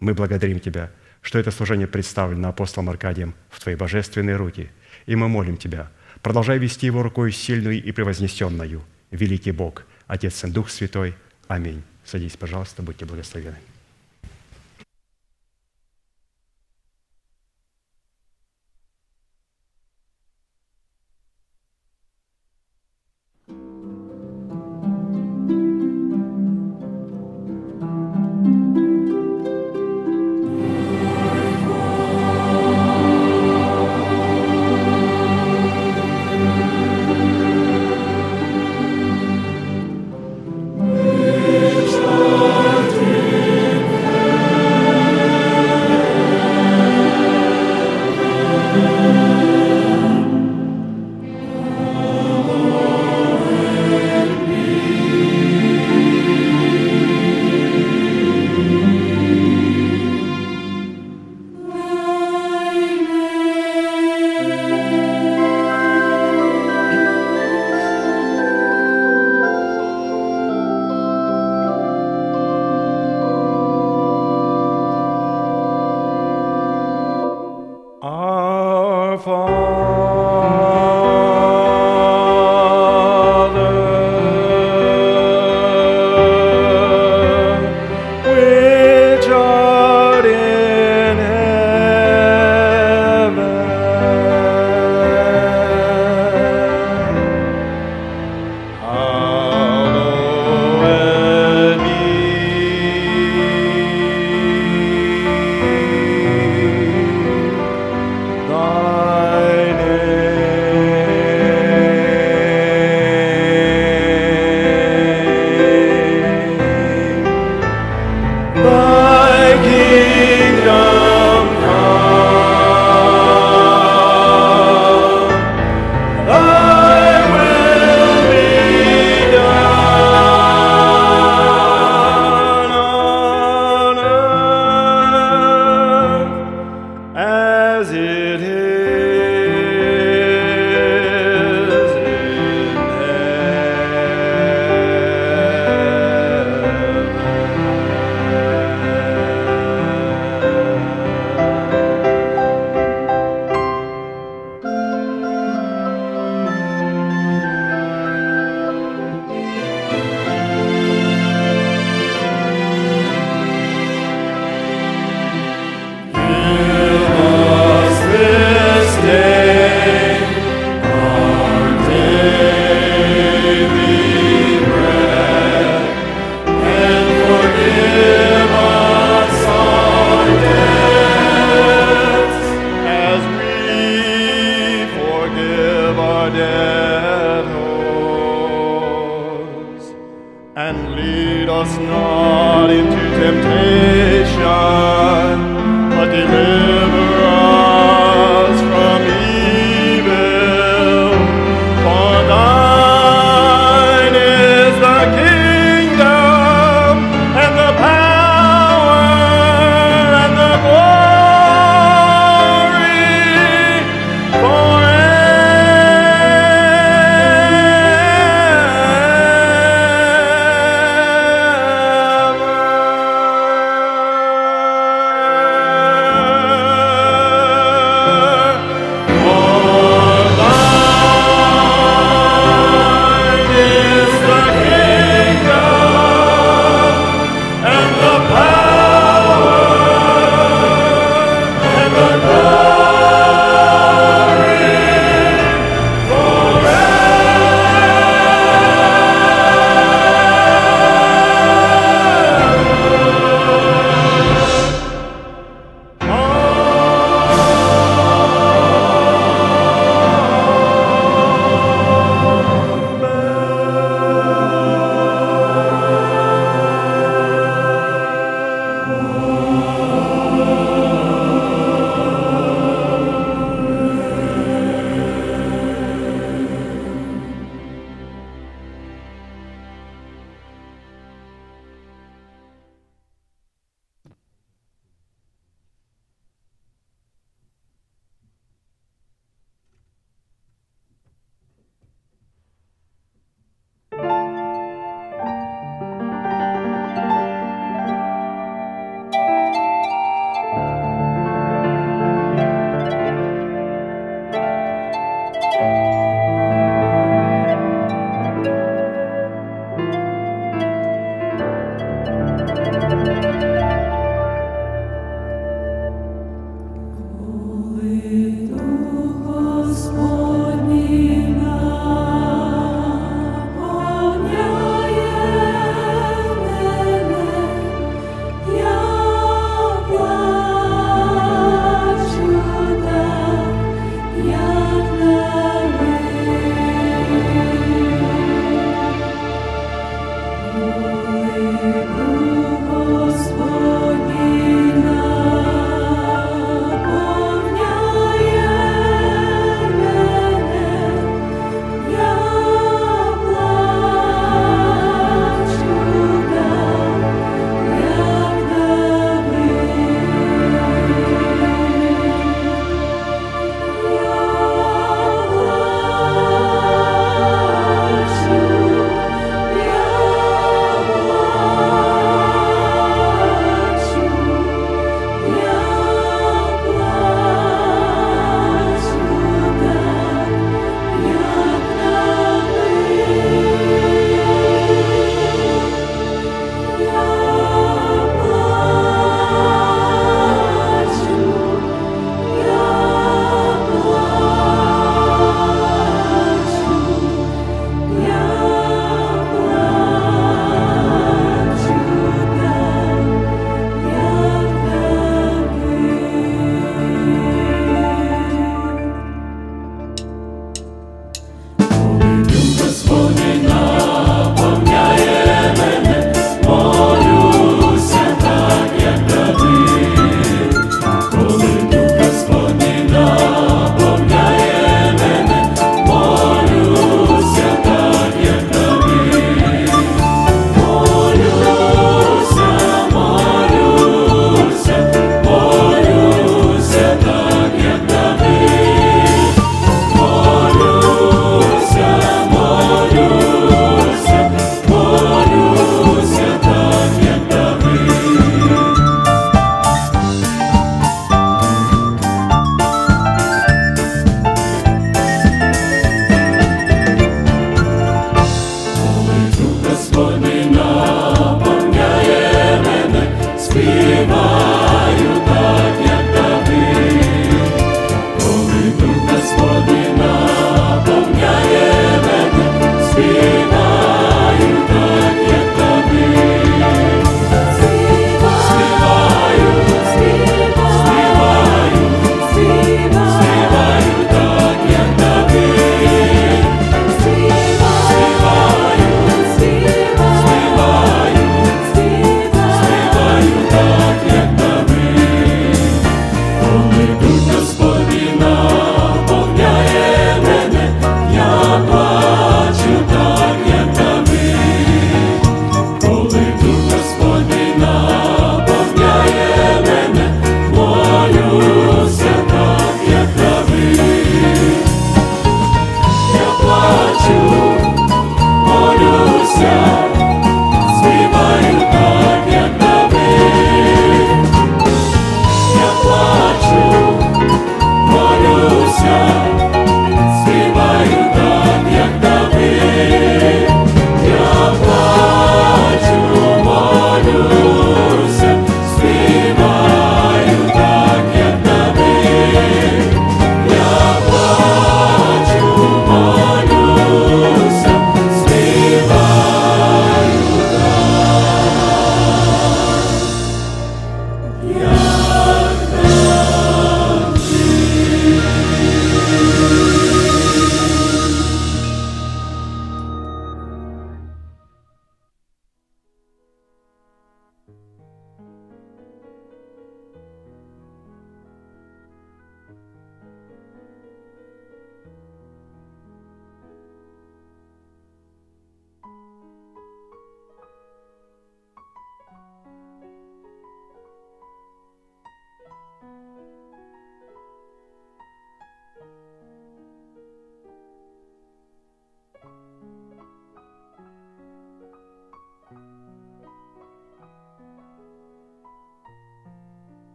Мы благодарим Тебя, что это служение представлено апостолом Аркадием в Твои божественные руки, и мы молим Тебя, продолжай вести его рукой сильную и превознесенную, великий Бог, Отец и Дух Святой. Аминь. Садитесь, пожалуйста, будьте благословены.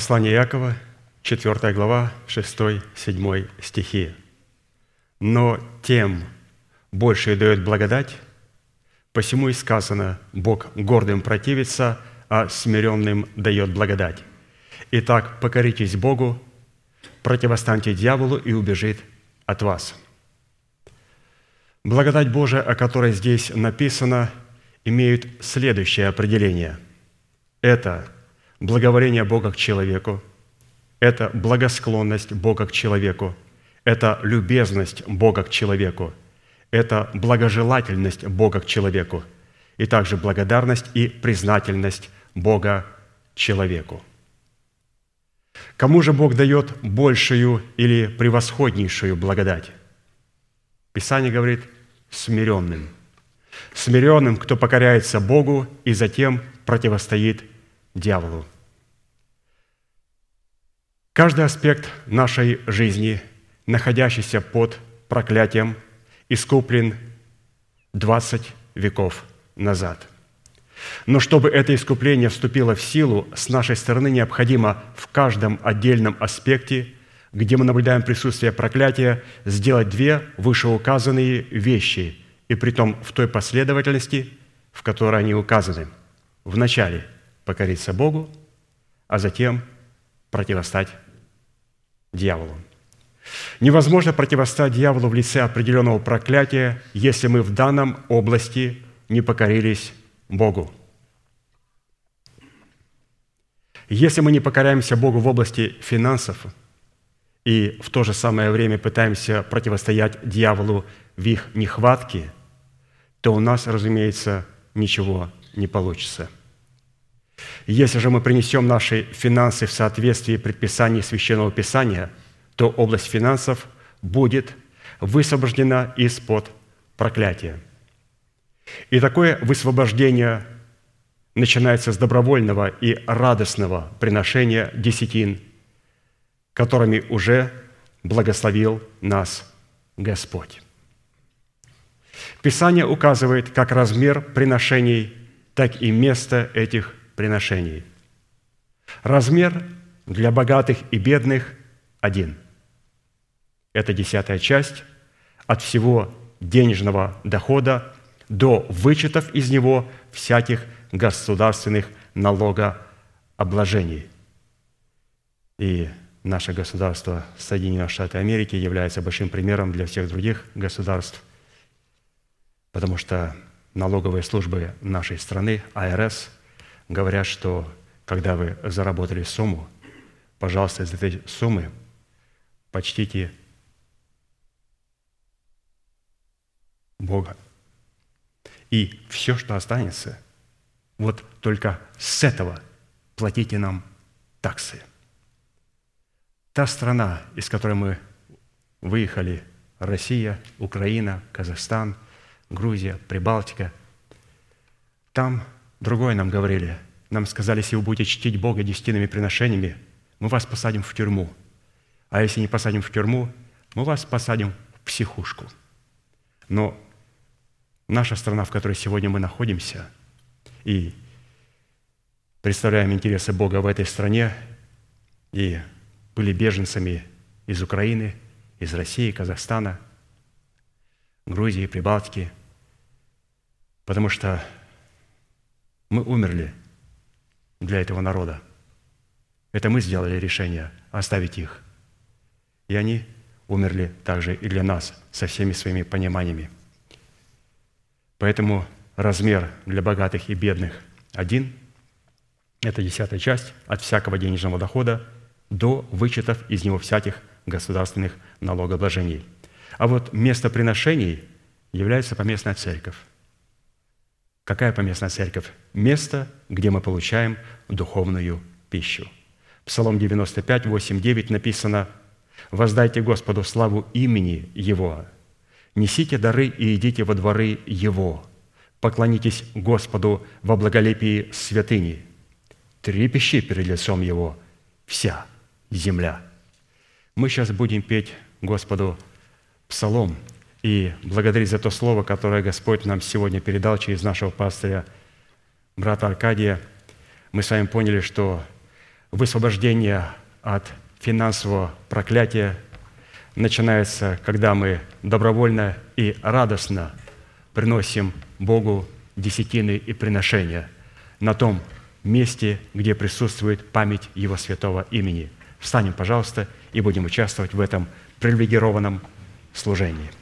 Послание Якова, 4 глава, 6-7 стихи. «Но тем больше дает благодать, посему и сказано, Бог гордым противится, а смиренным дает благодать. Итак, покоритесь Богу, противостаньте дьяволу и убежит от вас». Благодать Божия, о которой здесь написано, имеет следующее определение. Это благоволение Бога к человеку, это благосклонность Бога к человеку, это любезность Бога к человеку, это благожелательность Бога к человеку, и также благодарность и признательность Бога человеку. Кому же Бог дает большую или превосходнейшую благодать? Писание говорит смиренным. Смиренным, кто покоряется Богу и затем противостоит дьяволу. Каждый аспект нашей жизни, находящийся под проклятием, искуплен 20 веков назад. Но чтобы это искупление вступило в силу, с нашей стороны необходимо в каждом отдельном аспекте, где мы наблюдаем присутствие проклятия, сделать две вышеуказанные вещи, и при том в той последовательности, в которой они указаны. Вначале покориться Богу, а затем противостать дьяволу. Невозможно противостать дьяволу в лице определенного проклятия, если мы в данном области не покорились Богу. Если мы не покоряемся Богу в области финансов и в то же самое время пытаемся противостоять дьяволу в их нехватке, то у нас, разумеется, ничего не получится. Если же мы принесем наши финансы в соответствии предписаний Священного Писания, то область финансов будет высвобождена из-под проклятия – и такое высвобождение начинается с добровольного и радостного приношения десятин, которыми уже благословил нас Господь. Писание указывает как размер приношений, так и место этих приношений. Размер для богатых и бедных один. Это десятая часть от всего денежного дохода до вычетов из него всяких государственных налогообложений. И наше государство Соединенные Штаты Америки является большим примером для всех других государств, потому что налоговые службы нашей страны, АРС, говорят, что когда вы заработали сумму, пожалуйста, из этой суммы почтите Бога. И все, что останется, вот только с этого платите нам таксы. Та страна, из которой мы выехали, Россия, Украина, Казахстан, Грузия, Прибалтика, там другое нам говорили. Нам сказали, если вы будете чтить Бога десятинными приношениями, мы вас посадим в тюрьму. А если не посадим в тюрьму, мы вас посадим в психушку. Но наша страна, в которой сегодня мы находимся, и представляем интересы Бога в этой стране, и были беженцами из Украины, из России, Казахстана, Грузии, Прибалтики, потому что мы умерли для этого народа. Это мы сделали решение оставить их. И они умерли также и для нас со всеми своими пониманиями – Поэтому размер для богатых и бедных один – это десятая часть от всякого денежного дохода до вычетов из него всяких государственных налогообложений. А вот место приношений является поместная церковь. Какая поместная церковь? Место, где мы получаем духовную пищу. Псалом 95, 8, 9 написано «Воздайте Господу славу имени Его, Несите дары и идите во дворы Его. Поклонитесь Господу во благолепии святыни. Трепещи перед лицом Его вся земля. Мы сейчас будем петь Господу псалом и благодарить за то слово, которое Господь нам сегодня передал через нашего пастыря, брата Аркадия. Мы с вами поняли, что Высвобождение от финансового проклятия начинается, когда мы добровольно и радостно приносим Богу десятины и приношения на том месте, где присутствует память Его святого имени. Встанем, пожалуйста, и будем участвовать в этом привилегированном служении.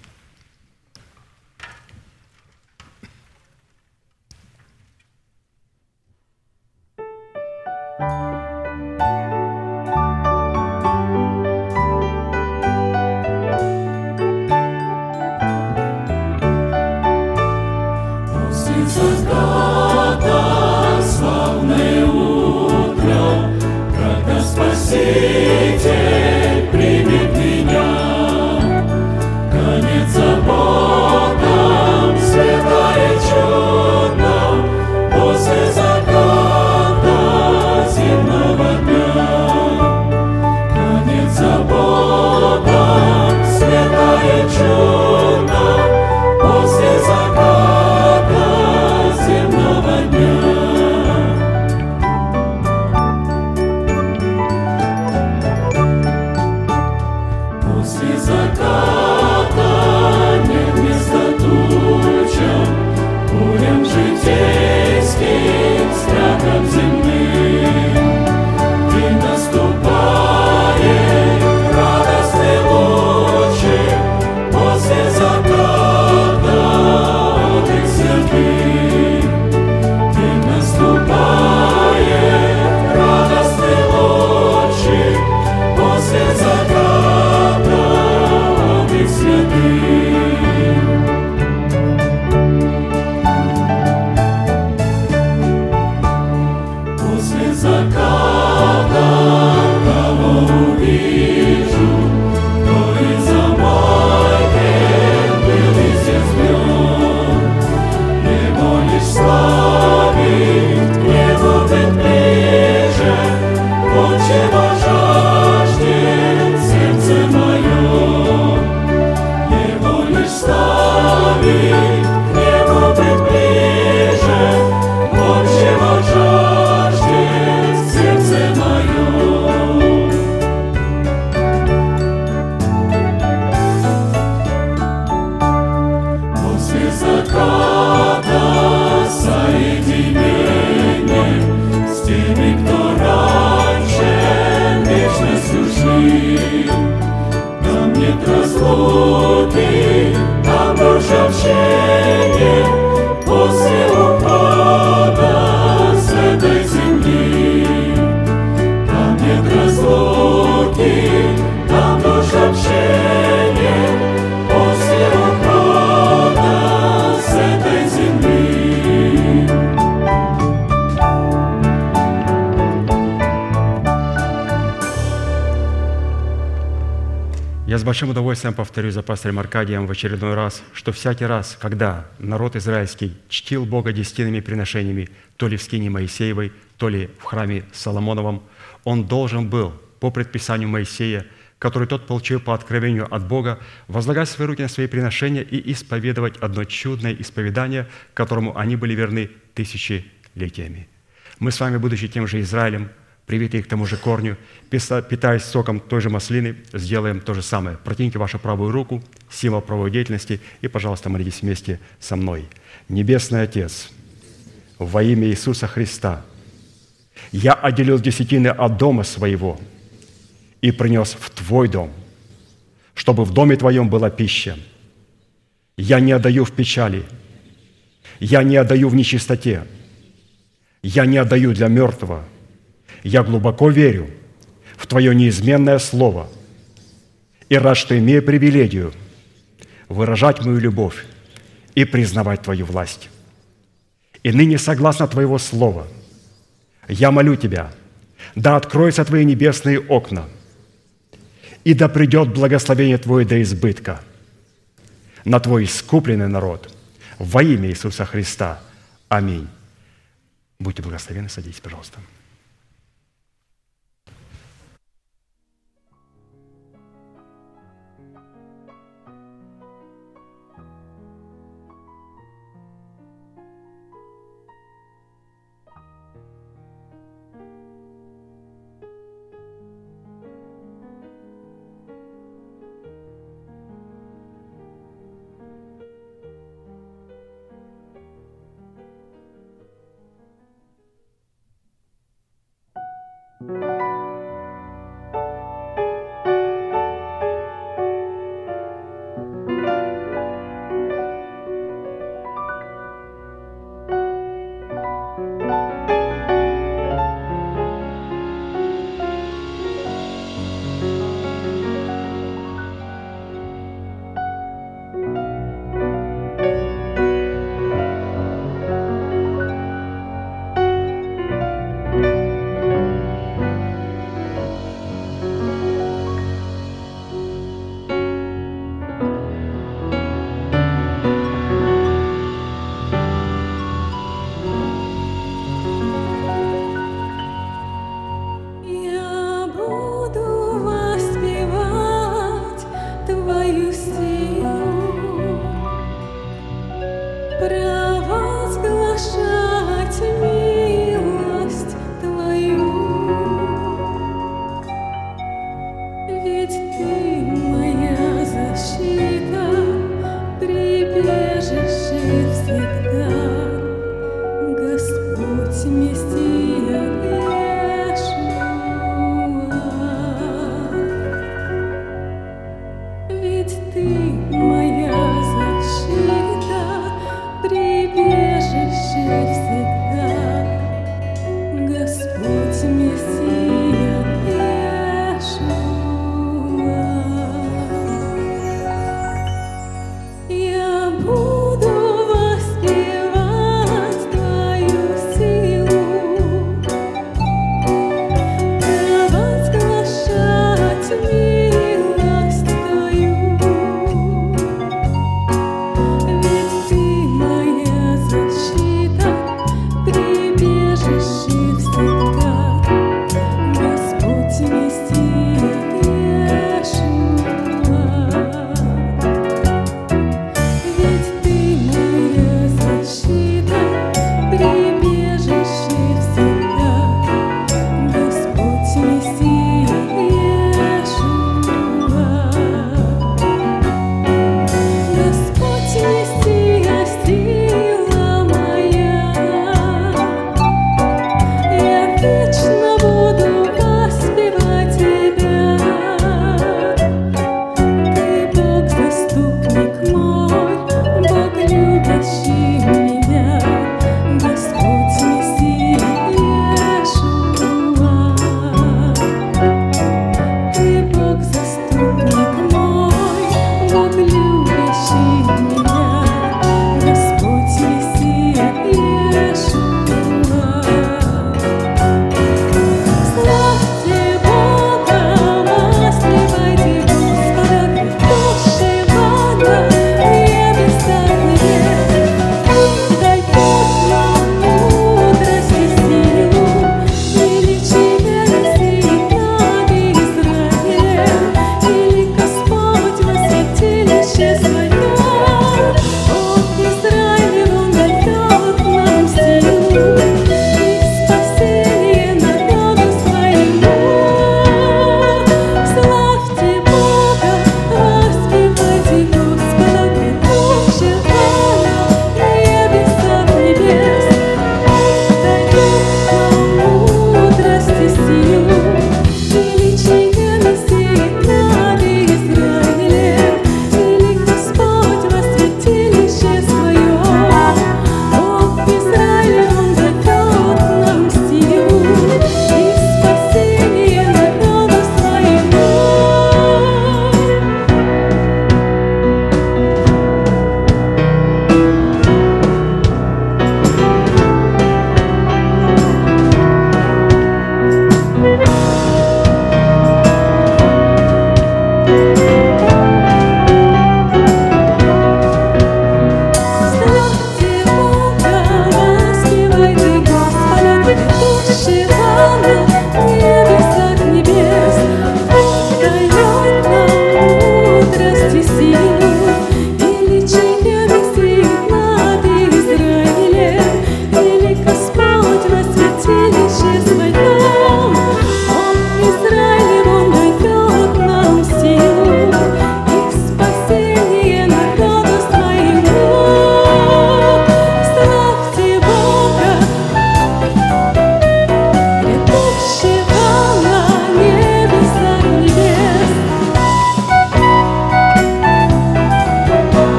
Большим удовольствием повторю за пастором Аркадием в очередной раз, что всякий раз, когда народ израильский чтил Бога десятинными приношениями, то ли в скине Моисеевой, то ли в храме Соломоновом, он должен был по предписанию Моисея, который тот получил по откровению от Бога, возлагать свои руки на свои приношения и исповедовать одно чудное исповедание, которому они были верны тысячелетиями. Мы с вами, будучи тем же Израилем, привитые к тому же корню, питаясь соком той же маслины, сделаем то же самое. Протяните вашу правую руку, символ правовой деятельности, и, пожалуйста, молитесь вместе со мной. Небесный Отец, во имя Иисуса Христа, я отделил десятины от дома своего и принес в Твой дом, чтобы в доме Твоем была пища. Я не отдаю в печали, я не отдаю в нечистоте, я не отдаю для мертвого – я глубоко верю в Твое неизменное Слово и рад, что имею привилегию выражать мою любовь и признавать Твою власть. И ныне, согласно Твоего Слова, я молю Тебя, да откроются Твои небесные окна, и да придет благословение Твое до избытка на Твой искупленный народ во имя Иисуса Христа. Аминь. Будьте благословенны, садитесь, пожалуйста.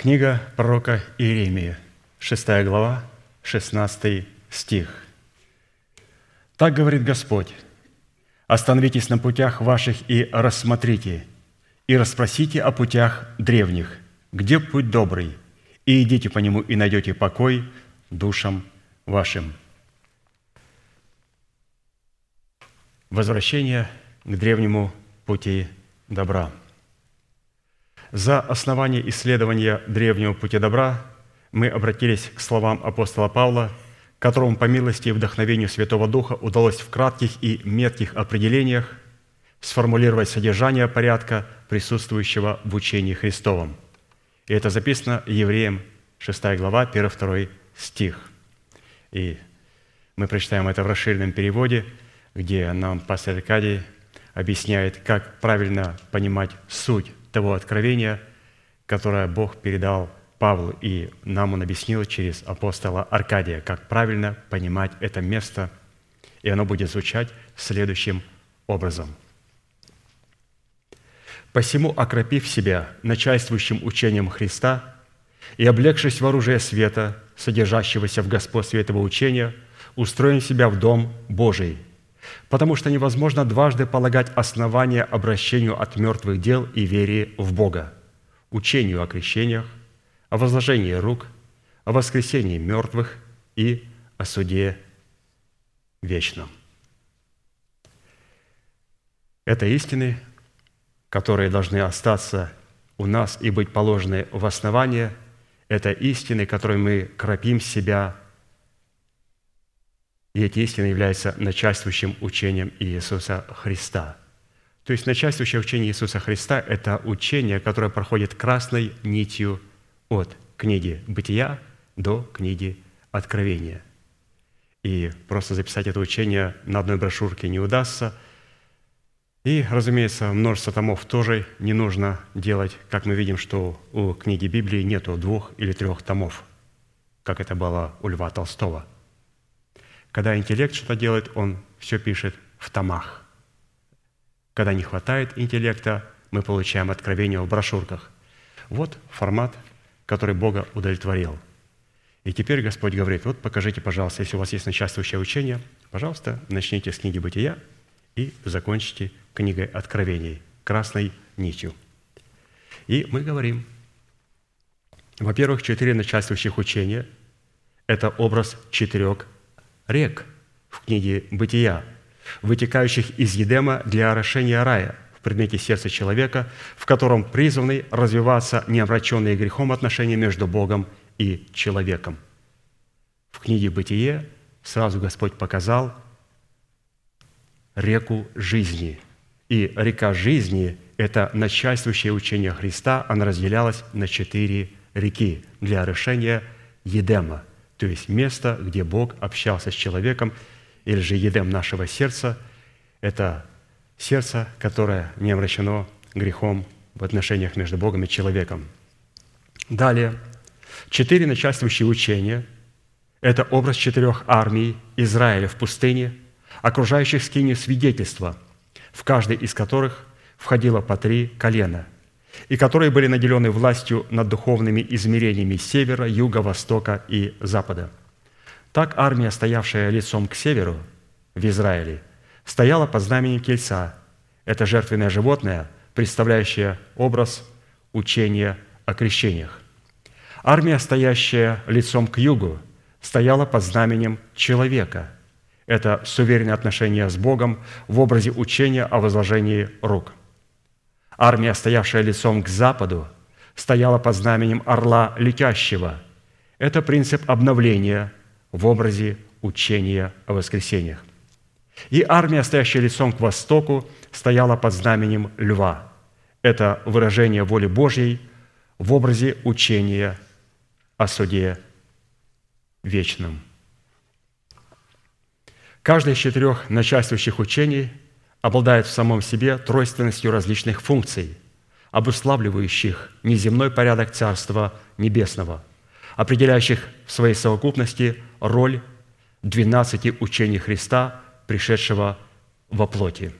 Книга пророка Иеремии, 6 глава, 16 стих. «Так говорит Господь, остановитесь на путях ваших и рассмотрите, и расспросите о путях древних, где путь добрый, и идите по нему, и найдете покой душам вашим». Возвращение к древнему пути добра – за основание исследования древнего пути добра мы обратились к словам апостола Павла, которому по милости и вдохновению Святого Духа удалось в кратких и метких определениях сформулировать содержание порядка, присутствующего в учении Христовом. И это записано Евреям 6 глава, 1-2 стих. И мы прочитаем это в расширенном переводе, где нам пастор Аркадий объясняет, как правильно понимать суть того откровения, которое Бог передал Павлу, и нам он объяснил через апостола Аркадия, как правильно понимать это место, и оно будет звучать следующим образом. «Посему, окропив себя начальствующим учением Христа и облегшись в оружие света, содержащегося в господстве этого учения, устроим себя в Дом Божий – потому что невозможно дважды полагать основания обращению от мертвых дел и вере в Бога, учению о крещениях, о возложении рук, о воскресении мертвых и о суде вечном. Это истины, которые должны остаться у нас и быть положены в основание. Это истины, которые мы кропим себя и эти истины являются начальствующим учением Иисуса Христа. То есть начальствующее учение Иисуса Христа – это учение, которое проходит красной нитью от книги «Бытия» до книги «Откровения». И просто записать это учение на одной брошюрке не удастся. И, разумеется, множество томов тоже не нужно делать, как мы видим, что у книги Библии нету двух или трех томов, как это было у Льва Толстого – когда интеллект что-то делает, он все пишет в томах. Когда не хватает интеллекта, мы получаем откровение в брошюрках. Вот формат, который Бога удовлетворил. И теперь Господь говорит, вот покажите, пожалуйста, если у вас есть начальствующее учение, пожалуйста, начните с книги «Бытия» и закончите книгой Откровений, красной нитью. И мы говорим, во-первых, четыре начальствующих учения – это образ четырех рек в книге «Бытия», вытекающих из Едема для орошения рая в предмете сердца человека, в котором призваны развиваться неомраченные грехом отношения между Богом и человеком. В книге «Бытие» сразу Господь показал реку жизни. И река жизни – это начальствующее учение Христа, она разделялась на четыре реки для решения Едема – то есть место, где Бог общался с человеком, или же едем нашего сердца – это сердце, которое не обращено грехом в отношениях между Богом и человеком. Далее, четыре начальствующие учения – это образ четырех армий Израиля в пустыне, окружающих скинию свидетельства, в каждой из которых входило по три колена – и которые были наделены властью над духовными измерениями севера, юга, востока и запада. Так армия, стоявшая лицом к северу в Израиле, стояла под знаменем тельца. Это жертвенное животное, представляющее образ учения о крещениях. Армия, стоящая лицом к югу, стояла под знаменем человека. Это суверенное отношение с Богом в образе учения о возложении рук – Армия, стоявшая лицом к западу, стояла под знаменем орла летящего. Это принцип обновления в образе учения о воскресениях. И армия, стоящая лицом к востоку, стояла под знаменем льва. Это выражение воли Божьей в образе учения о суде вечном. Каждое из четырех начальствующих учений – обладает в самом себе тройственностью различных функций, обуславливающих неземной порядок Царства Небесного, определяющих в своей совокупности роль двенадцати учений Христа, пришедшего во плоти.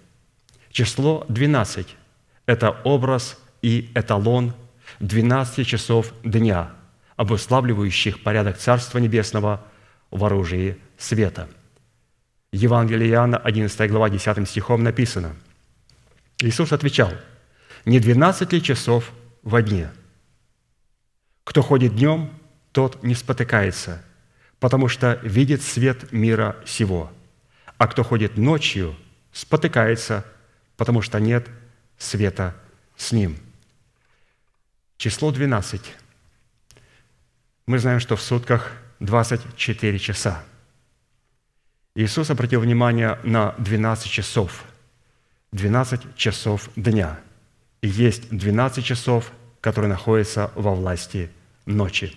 Число 12 – это образ и эталон, 12 часов дня, обуславливающих порядок Царства Небесного в оружии света. Евангелие Иоанна, 11 глава, 10 стихом написано. Иисус отвечал, «Не 12 ли часов во дне? Кто ходит днем, тот не спотыкается, потому что видит свет мира сего. А кто ходит ночью, спотыкается, потому что нет света с ним». Число 12. Мы знаем, что в сутках 24 часа. Иисус обратил внимание на 12 часов. 12 часов дня. И есть 12 часов, которые находятся во власти ночи.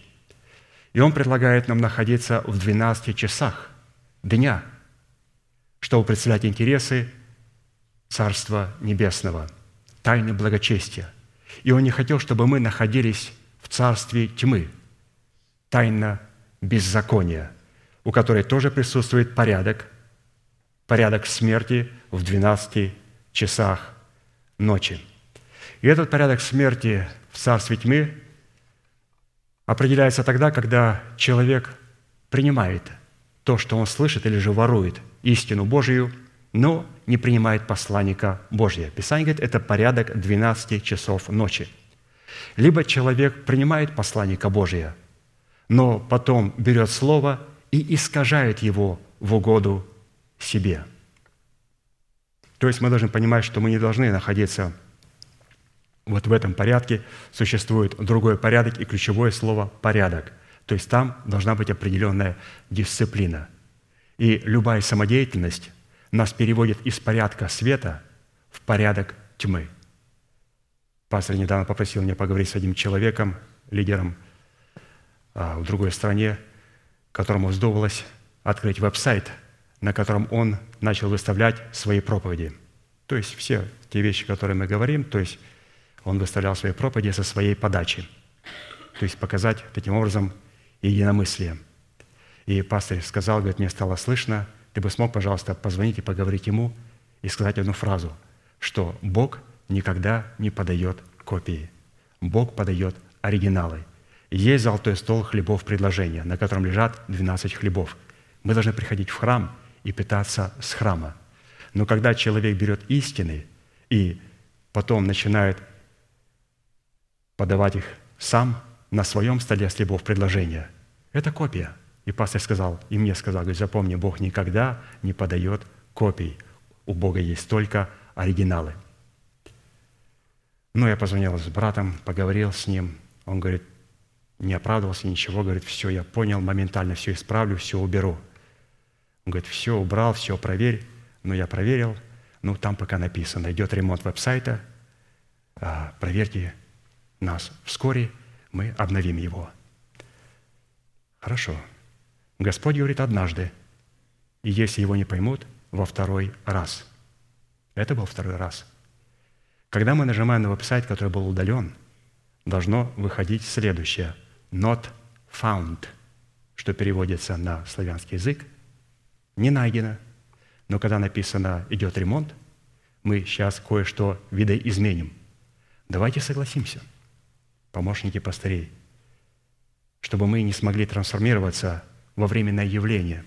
И Он предлагает нам находиться в 12 часах дня, чтобы представлять интересы Царства Небесного, тайны благочестия – и Он не хотел, чтобы мы находились в царстве тьмы, тайна беззакония, у которой тоже присутствует порядок, порядок смерти в 12 часах ночи. И этот порядок смерти в царстве тьмы определяется тогда, когда человек принимает то, что он слышит, или же ворует истину Божию – но не принимает посланника Божия. Писание говорит, это порядок 12 часов ночи. Либо человек принимает посланника Божия, но потом берет слово и искажает его в угоду себе. То есть мы должны понимать, что мы не должны находиться вот в этом порядке. Существует другой порядок и ключевое слово «порядок». То есть там должна быть определенная дисциплина. И любая самодеятельность – нас переводит из порядка света в порядок тьмы. Пастор недавно попросил меня поговорить с одним человеком, лидером а, в другой стране, которому вздумалось открыть веб-сайт, на котором он начал выставлять свои проповеди. То есть все те вещи, которые мы говорим, то есть он выставлял свои проповеди со своей подачи. То есть показать таким образом единомыслие. И пастор сказал, говорит, мне стало слышно – ты бы смог, пожалуйста, позвонить и поговорить ему и сказать одну фразу, что Бог никогда не подает копии. Бог подает оригиналы. Есть золотой стол хлебов предложения, на котором лежат 12 хлебов. Мы должны приходить в храм и питаться с храма. Но когда человек берет истины и потом начинает подавать их сам на своем столе хлебов предложения, это копия – и пастор сказал, и мне сказал, говорит, запомни, Бог никогда не подает копий. У Бога есть только оригиналы. Ну, я позвонил с братом, поговорил с ним. Он говорит, не оправдывался, ничего. Говорит, все, я понял, моментально все исправлю, все уберу. Он говорит, все убрал, все проверь. Ну, я проверил. Ну, там пока написано, идет ремонт веб-сайта. А, проверьте нас. Вскоре мы обновим его. Хорошо. Господь говорит однажды, и если его не поймут, во второй раз. Это был второй раз. Когда мы нажимаем на веб-сайт, который был удален, должно выходить следующее. Not found, что переводится на славянский язык, не найдено. Но когда написано «идет ремонт», мы сейчас кое-что видоизменим. Давайте согласимся, помощники пастырей, чтобы мы не смогли трансформироваться во временное явление,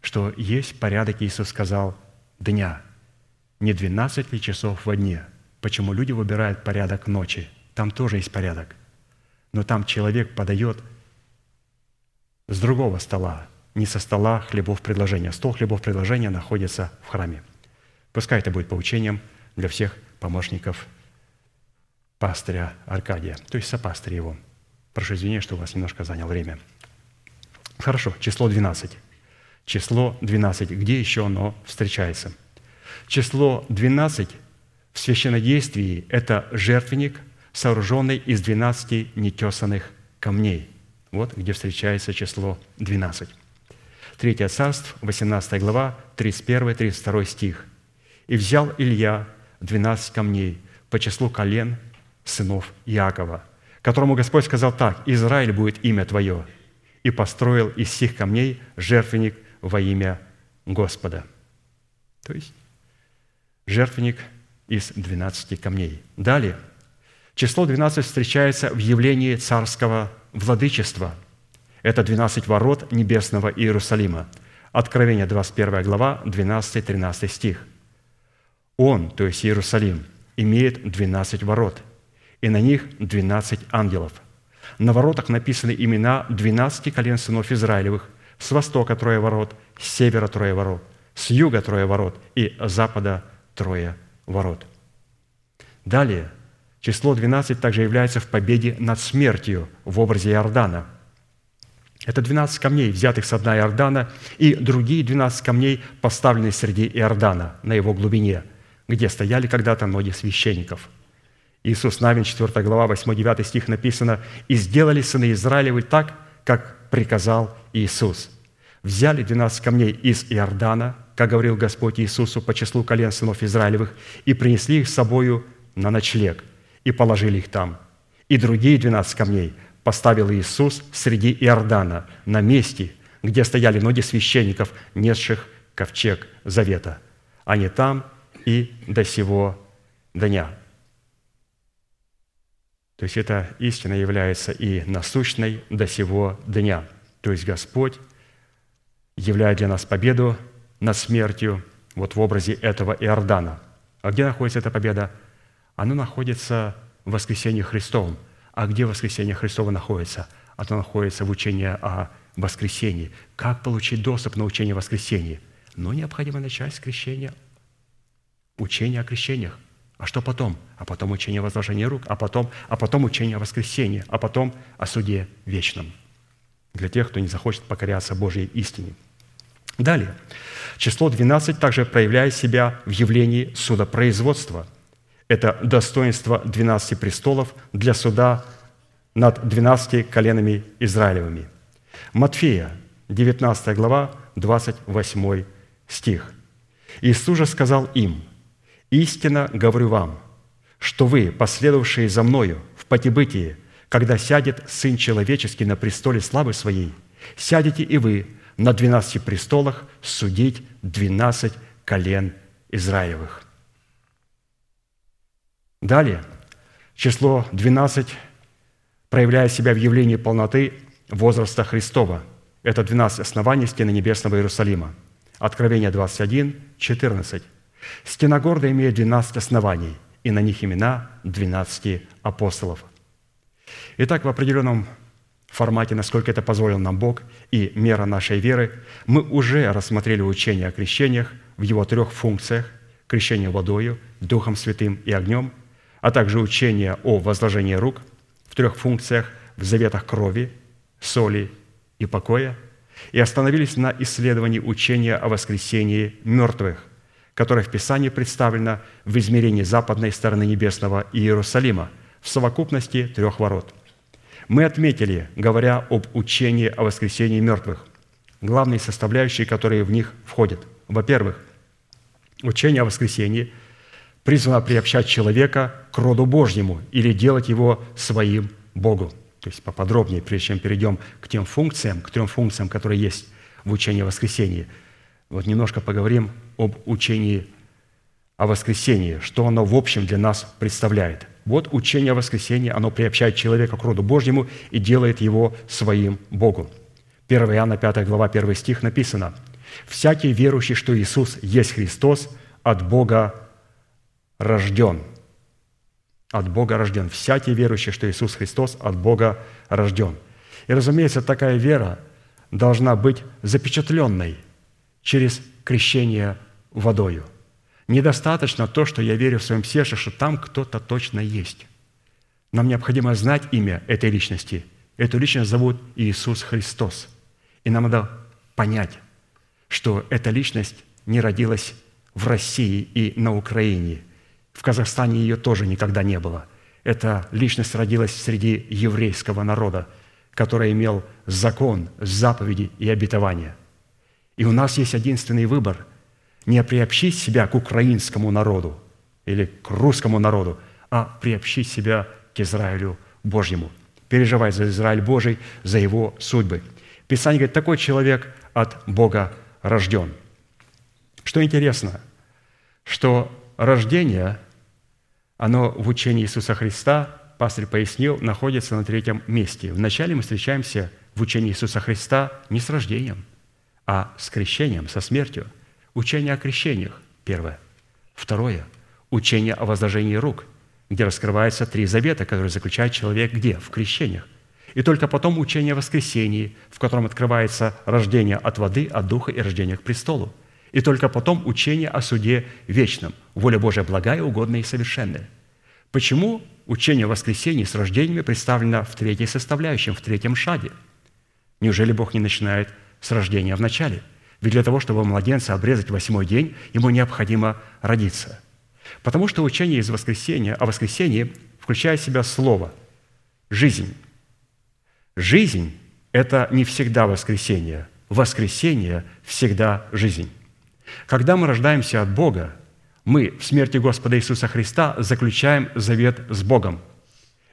что есть порядок, Иисус сказал, дня, не 12 ли часов во дне. Почему люди выбирают порядок ночи? Там тоже есть порядок. Но там человек подает с другого стола, не со стола хлебов предложения. Стол хлебов предложения находится в храме. Пускай это будет поучением для всех помощников пастыря Аркадия, то есть сопастыря его. Прошу извинения, что у вас немножко занял время. Хорошо, число 12. Число 12. Где еще оно встречается? Число 12 в священнодействии – это жертвенник, сооруженный из 12 нетесанных камней. Вот где встречается число 12. Третье царство, 18 глава, 31-32 стих. «И взял Илья 12 камней по числу колен сынов Иакова, которому Господь сказал так, «Израиль будет имя твое, и построил из сих камней жертвенник во имя Господа». То есть жертвенник из 12 камней. Далее, Число 12 встречается в явлении царского владычества. Это 12 ворот небесного Иерусалима. Откровение 21 глава, 12-13 стих. Он, то есть Иерусалим, имеет 12 ворот, и на них 12 ангелов. На воротах написаны имена 12 колен сынов Израилевых, с востока трое ворот, с севера трое ворот, с юга трое ворот и с запада трое ворот. Далее, число 12 также является в победе над смертью в образе Иордана. Это 12 камней, взятых с дна Иордана, и другие 12 камней, поставленные среди Иордана на его глубине, где стояли когда-то ноги священников. Иисус Навин, 4 глава, 8-9 стих написано, «И сделали сыны Израилевы так, как приказал Иисус. Взяли 12 камней из Иордана, как говорил Господь Иисусу по числу колен сынов Израилевых, и принесли их с собою на ночлег, и положили их там. И другие 12 камней поставил Иисус среди Иордана, на месте, где стояли ноги священников, несших ковчег завета. Они там и до сего дня. То есть эта истина является и насущной до сего дня. То есть Господь являет для нас победу над смертью вот в образе этого Иордана. А где находится эта победа? Она находится в воскресении Христовом. А где воскресение Христово находится? Оно находится в учении о воскресении. Как получить доступ на учение о воскресении? Но необходимо начать с крещения, учения о крещениях. А что потом? А потом учение о возложении рук, а потом, а потом учение о воскресении, а потом о суде вечном для тех, кто не захочет покоряться Божьей истине. Далее. Число 12 также проявляет себя в явлении судопроизводства. Это достоинство 12 престолов для суда над 12 коленами Израилевыми. Матфея, 19 глава, 28 стих. Иисус же сказал им – Истинно говорю вам, что вы, последовавшие за Мною в потебытии, когда сядет Сын Человеческий на престоле славы Своей, сядете и вы на двенадцати престолах судить двенадцать колен Израилевых». Далее, число 12 проявляет себя в явлении полноты возраста Христова. Это 12 оснований стены Небесного Иерусалима. Откровение 21, 14. Стена города имеет 12 оснований, и на них имена 12 апостолов. Итак, в определенном формате, насколько это позволил нам Бог и мера нашей веры, мы уже рассмотрели учение о крещениях в его трех функциях – крещение водою, Духом Святым и огнем, а также учение о возложении рук в трех функциях – в заветах крови, соли и покоя, и остановились на исследовании учения о воскресении мертвых, которое в Писании представлено в измерении западной стороны небесного Иерусалима в совокупности трех ворот. Мы отметили, говоря об учении о воскресении мертвых, главные составляющие, которые в них входят. Во-первых, учение о воскресении призвано приобщать человека к роду Божьему или делать его своим Богу. То есть поподробнее, прежде чем перейдем к тем функциям, к трем функциям, которые есть в учении о воскресении – вот немножко поговорим об учении о воскресении, что оно в общем для нас представляет. Вот учение о воскресении, оно приобщает человека к роду Божьему и делает его своим Богу. 1 Иоанна 5 глава 1 стих написано, «Всякий верующий, что Иисус есть Христос, от Бога рожден». От Бога рожден. Всякий верующий, что Иисус Христос от Бога рожден. И, разумеется, такая вера должна быть запечатленной – через крещение водою. Недостаточно то, что я верю в своем сердце, что там кто-то точно есть. Нам необходимо знать имя этой личности. Эту личность зовут Иисус Христос. И нам надо понять, что эта личность не родилась в России и на Украине. В Казахстане ее тоже никогда не было. Эта личность родилась среди еврейского народа, который имел закон, заповеди и обетования – и у нас есть единственный выбор – не приобщить себя к украинскому народу или к русскому народу, а приобщить себя к Израилю Божьему, переживать за Израиль Божий, за его судьбы. Писание говорит, такой человек от Бога рожден. Что интересно, что рождение, оно в учении Иисуса Христа пастырь пояснил, находится на третьем месте. Вначале мы встречаемся в учении Иисуса Христа не с рождением, а с крещением, со смертью. Учение о крещениях – первое. Второе – учение о возложении рук, где раскрываются три завета, которые заключает человек где? В крещениях. И только потом учение о воскресении, в котором открывается рождение от воды, от духа и рождение к престолу. И только потом учение о суде вечном, воля Божия благая, угодная и совершенная. Почему учение о воскресении с рождениями представлено в третьей составляющем, в третьем шаге? Неужели Бог не начинает с рождения в начале? Ведь для того, чтобы младенца обрезать восьмой день, ему необходимо родиться. Потому что учение из воскресения о воскресении включает в себя слово «жизнь». Жизнь – это не всегда воскресение. Воскресение – всегда жизнь. Когда мы рождаемся от Бога, мы в смерти Господа Иисуса Христа заключаем завет с Богом.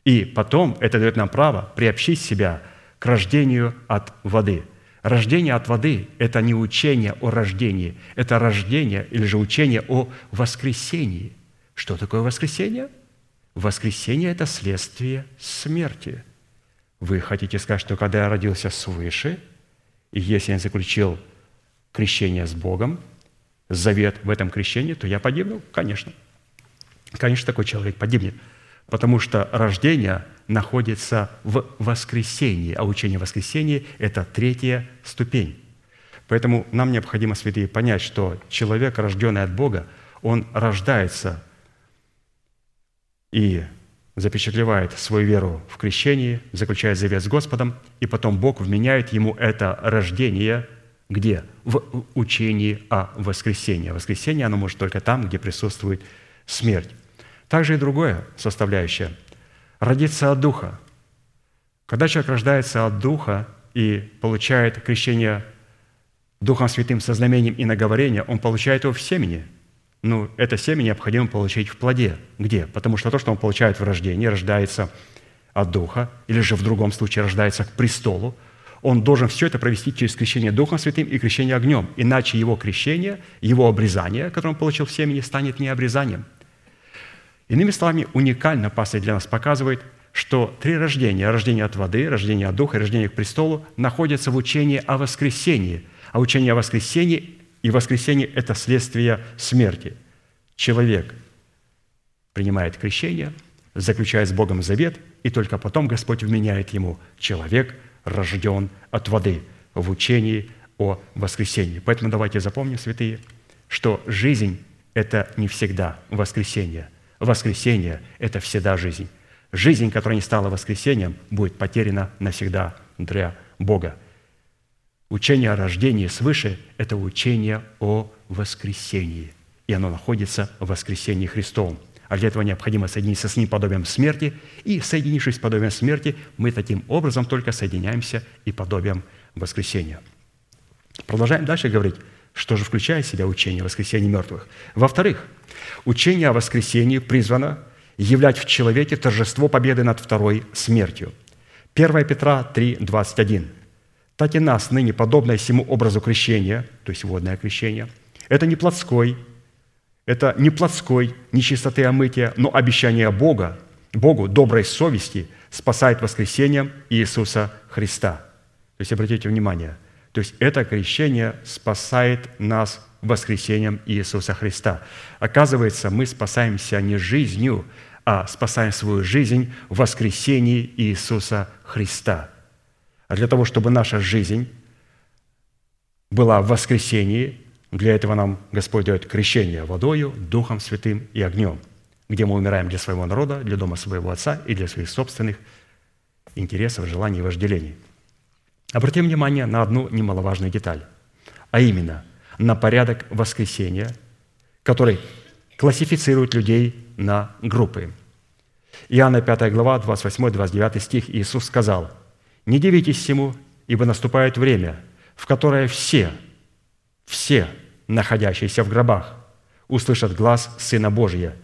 И потом это дает нам право приобщить себя к рождению от воды. Рождение от воды – это не учение о рождении, это рождение или же учение о воскресении. Что такое воскресение? Воскресение – это следствие смерти – вы хотите сказать, что когда я родился свыше, и если я заключил крещение с Богом, завет в этом крещении, то я погибну? Конечно. Конечно, такой человек погибнет, потому что рождение находится в воскресении, а учение воскресения – это третья ступень. Поэтому нам необходимо, святые, понять, что человек, рожденный от Бога, он рождается и запечатлевает свою веру в крещении, заключает завет с Господом, и потом Бог вменяет ему это рождение где? В учении о воскресении. Воскресение, оно может только там, где присутствует смерть. Также и другое составляющее – родиться от Духа. Когда человек рождается от Духа и получает крещение Духом Святым со знамением и наговорения, он получает его в семени – ну, это семя необходимо получить в плоде. Где? Потому что то, что он получает в рождении, рождается от Духа, или же в другом случае рождается к престолу, он должен все это провести через крещение Духом Святым и крещение огнем. Иначе его крещение, его обрезание, которое он получил в семени, станет не обрезанием. Иными словами, уникально пастырь для нас показывает, что три рождения – рождение от воды, рождение от Духа рождение к престолу – находятся в учении о воскресении. А учение о воскресении и воскресение – это следствие смерти. Человек принимает крещение, заключает с Богом завет, и только потом Господь вменяет ему «человек рожден от воды» в учении о воскресении. Поэтому давайте запомним, святые, что жизнь – это не всегда воскресение. Воскресение – это всегда жизнь. Жизнь, которая не стала воскресением, будет потеряна навсегда для Бога. Учение о рождении свыше – это учение о воскресении, и оно находится в воскресении Христовом. А для этого необходимо соединиться с Ним подобием смерти, и, соединившись с подобием смерти, мы таким образом только соединяемся и подобием воскресения. Продолжаем дальше говорить, что же включает в себя учение о воскресении мертвых. Во-вторых, учение о воскресении призвано являть в человеке торжество победы над второй смертью. 1 Петра 3, 21 так и нас, ныне подобное всему образу крещения, то есть водное крещение, это не плотской, это не плотской нечистоты омытия, но обещание Бога, Богу доброй совести спасает воскресением Иисуса Христа. То есть обратите внимание, то есть это крещение спасает нас воскресением Иисуса Христа. Оказывается, мы спасаемся не жизнью, а спасаем свою жизнь в воскресении Иисуса Христа – а для того, чтобы наша жизнь была в воскресении, для этого нам Господь дает крещение водою, Духом Святым и огнем, где мы умираем для своего народа, для дома своего Отца и для своих собственных интересов, желаний и вожделений. Обратим внимание на одну немаловажную деталь, а именно на порядок воскресения, который классифицирует людей на группы. Иоанна 5 глава, 28-29 стих, Иисус сказал – не дивитесь всему, ибо наступает время, в которое все, все, находящиеся в гробах, услышат глаз Сына Божия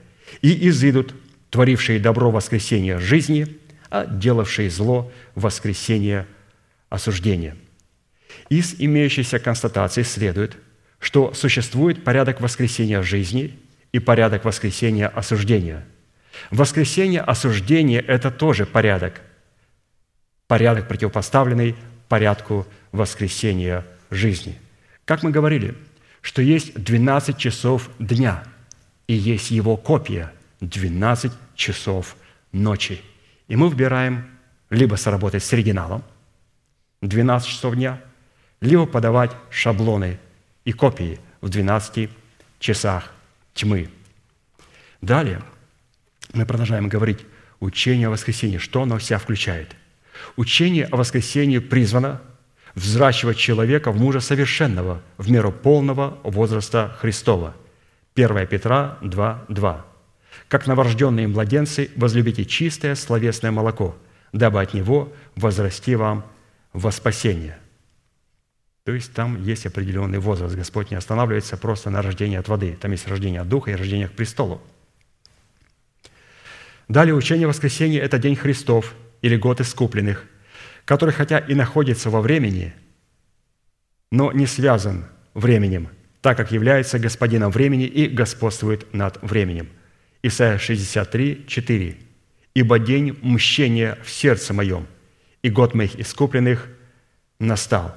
и изыдут, творившие добро воскресения жизни, а делавшие зло воскресения осуждения. Из имеющейся констатации следует, что существует порядок воскресения жизни и порядок воскресения осуждения. Воскресение осуждения – это тоже порядок. Порядок, противопоставленный порядку воскресения жизни. Как мы говорили, что есть 12 часов дня, и есть его копия – 12 часов ночи. И мы выбираем либо сработать с оригиналом 12 часов дня, либо подавать шаблоны и копии в 12 часах тьмы. Далее мы продолжаем говорить учение о воскресении, что оно в себя включает. Учение о воскресении призвано взращивать человека в мужа совершенного, в меру полного возраста Христова. 1 Петра 2, 2. «Как новорожденные младенцы возлюбите чистое словесное молоко, дабы от него возрасти вам во спасение». То есть там есть определенный возраст. Господь не останавливается просто на рождении от воды. Там есть рождение от Духа и рождение к престолу. Далее учение воскресения – это День Христов или год искупленных, который хотя и находится во времени, но не связан временем, так как является господином времени и господствует над временем. Исайя 63, 4. «Ибо день мщения в сердце моем, и год моих искупленных настал».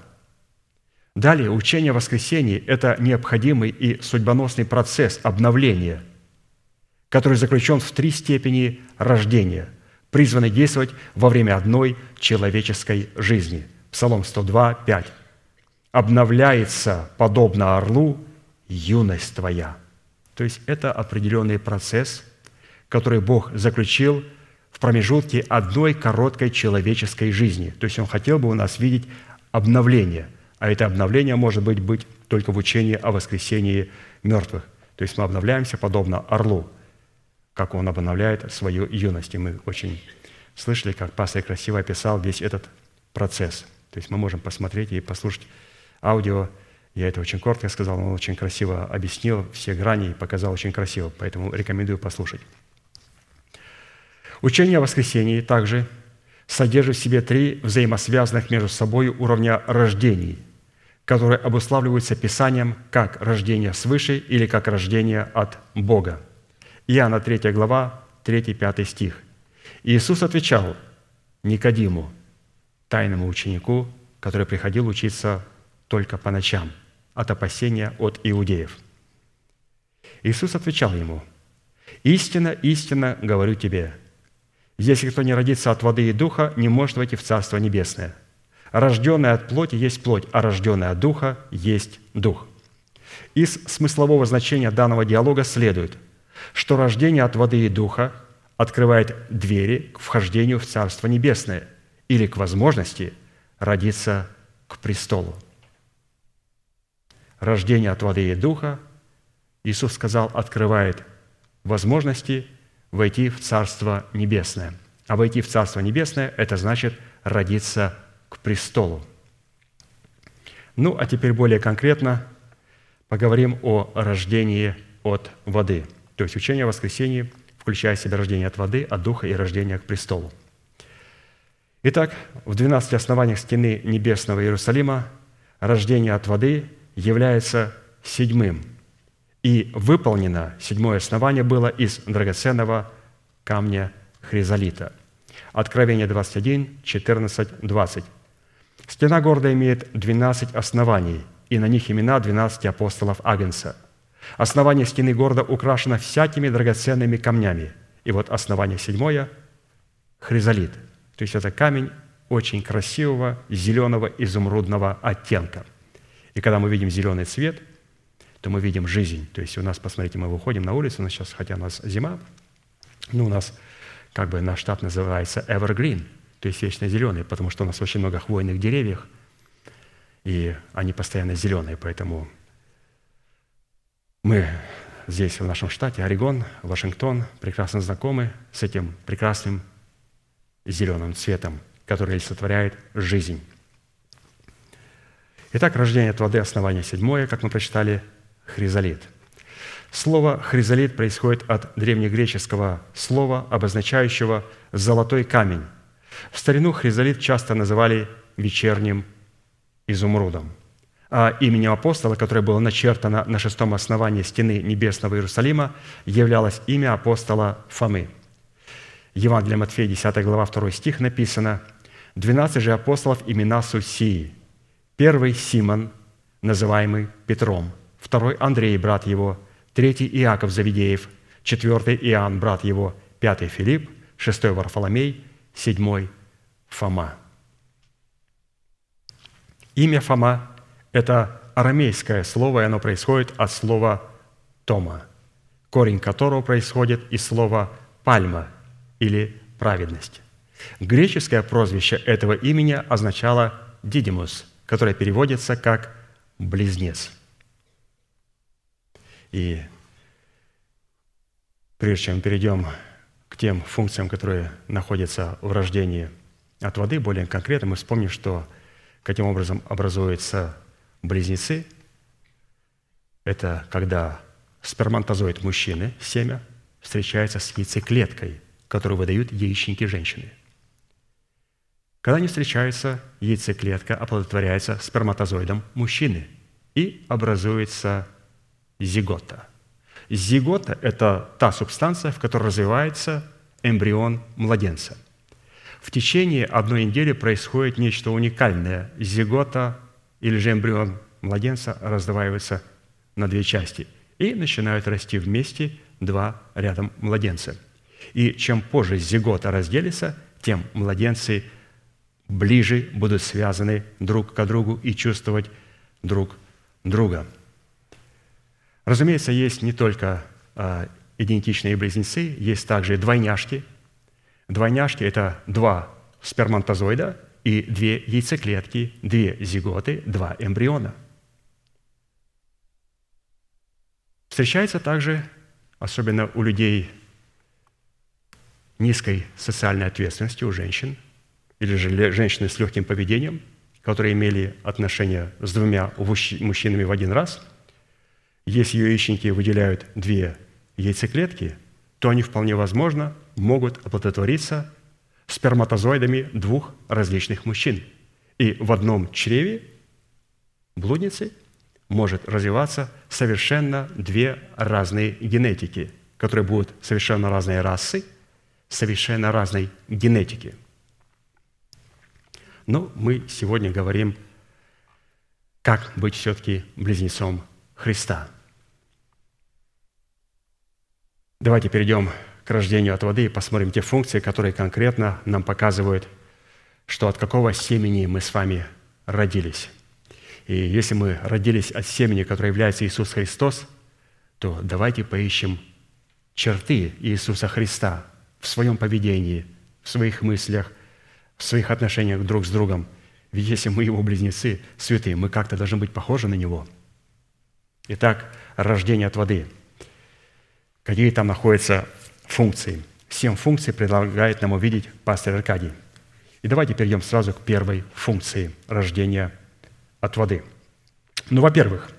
Далее, учение о воскресении – это необходимый и судьбоносный процесс обновления, который заключен в три степени рождения, призванный действовать во время одной человеческой жизни. Псалом 102, 5. «Обновляется, подобно орлу, юность твоя». То есть это определенный процесс, который Бог заключил в промежутке одной короткой человеческой жизни. То есть Он хотел бы у нас видеть обновление – а это обновление может быть, быть только в учении о воскресении мертвых. То есть мы обновляемся подобно орлу, как он обновляет свою юность. И мы очень слышали, как пастор красиво описал весь этот процесс. То есть мы можем посмотреть и послушать аудио. Я это очень коротко сказал, он очень красиво объяснил все грани и показал очень красиво, поэтому рекомендую послушать. Учение о воскресении также содержит в себе три взаимосвязанных между собой уровня рождений – которые обуславливаются Писанием как рождение свыше или как рождение от Бога. Иоанна 3 глава, 3-5 стих. Иисус отвечал Никодиму, тайному ученику, который приходил учиться только по ночам, от опасения от иудеев. Иисус отвечал ему, «Истинно, истинно говорю тебе, если кто не родится от воды и духа, не может войти в Царство Небесное. Рожденный от плоти есть плоть, а рожденный от духа есть дух. Из смыслового значения данного диалога следует, что рождение от воды и духа открывает двери к вхождению в Царство Небесное или к возможности родиться к престолу. Рождение от воды и духа, Иисус сказал, открывает возможности войти в Царство Небесное. А войти в Царство Небесное – это значит родиться к престолу. Ну, а теперь более конкретно поговорим о рождении от воды. То есть учение о воскресении включая в себя рождение от воды, от духа и рождение к престолу. Итак, в 12 основаниях стены небесного Иерусалима рождение от воды является седьмым. И выполнено седьмое основание было из драгоценного камня хризолита. Откровение 21, 14, 20. Стена города имеет 12 оснований, и на них имена 12 апостолов Агнца. Основание стены города украшено всякими драгоценными камнями. И вот основание седьмое – хризолит. То есть это камень очень красивого зеленого изумрудного оттенка. И когда мы видим зеленый цвет, то мы видим жизнь. То есть у нас, посмотрите, мы выходим на улицу, у нас сейчас, хотя у нас зима, ну, у нас как бы наш штат называется Evergreen – то есть вечно зеленый, потому что у нас очень много хвойных деревьев, и они постоянно зеленые, поэтому мы здесь, в нашем штате, Орегон, Вашингтон, прекрасно знакомы с этим прекрасным зеленым цветом, который олицетворяет жизнь. Итак, рождение от воды, основание седьмое, как мы прочитали, хризолит. Слово «хризолит» происходит от древнегреческого слова, обозначающего «золотой камень», в старину хризолит часто называли вечерним изумрудом. А именем апостола, которое было начертано на шестом основании стены небесного Иерусалима, являлось имя апостола Фомы. Евангелие Матфея, 10 глава, 2 стих написано, «Двенадцать же апостолов имена Сусии. Первый – Симон, называемый Петром, второй – Андрей, брат его, третий – Иаков Завидеев, четвертый – Иоанн, брат его, пятый – Филипп, шестой – Варфоломей, седьмой – Фома». Имя Фома – это арамейское слово, и оно происходит от слова «тома», корень которого происходит из слова «пальма» или «праведность». Греческое прозвище этого имени означало «дидимус», которое переводится как «близнец». И прежде чем перейдем к тем функциям, которые находятся в рождении от воды, более конкретно мы вспомним, что каким образом образуются близнецы. Это когда сперматозоид мужчины, семя, встречается с яйцеклеткой, которую выдают яичники женщины. Когда они встречаются, яйцеклетка оплодотворяется сперматозоидом мужчины и образуется зигота. Зигота – это та субстанция, в которой развивается эмбрион младенца. В течение одной недели происходит нечто уникальное. Зигота или же эмбрион младенца раздваивается на две части и начинают расти вместе два рядом младенца. И чем позже зигота разделится, тем младенцы ближе будут связаны друг к другу и чувствовать друг друга. Разумеется, есть не только а, идентичные близнецы, есть также двойняшки. Двойняшки – это два сперматозоида и две яйцеклетки, две зиготы, два эмбриона. Встречается также, особенно у людей низкой социальной ответственности, у женщин, или же женщины с легким поведением, которые имели отношения с двумя мужчинами в один раз – если яичники выделяют две яйцеклетки, то они вполне возможно могут оплодотвориться сперматозоидами двух различных мужчин. И в одном чреве блудницы может развиваться совершенно две разные генетики, которые будут совершенно разные расы, совершенно разной генетики. Но мы сегодня говорим, как быть все-таки близнецом Христа – Давайте перейдем к рождению от воды и посмотрим те функции, которые конкретно нам показывают, что от какого семени мы с вами родились. И если мы родились от семени, которое является Иисус Христос, то давайте поищем черты Иисуса Христа в своем поведении, в своих мыслях, в своих отношениях друг с другом. Ведь если мы Его близнецы, святые, мы как-то должны быть похожи на Него. Итак, рождение от воды – какие там находятся функции. Семь функций предлагает нам увидеть пастор Аркадий. И давайте перейдем сразу к первой функции рождения от воды. Ну, во-первых,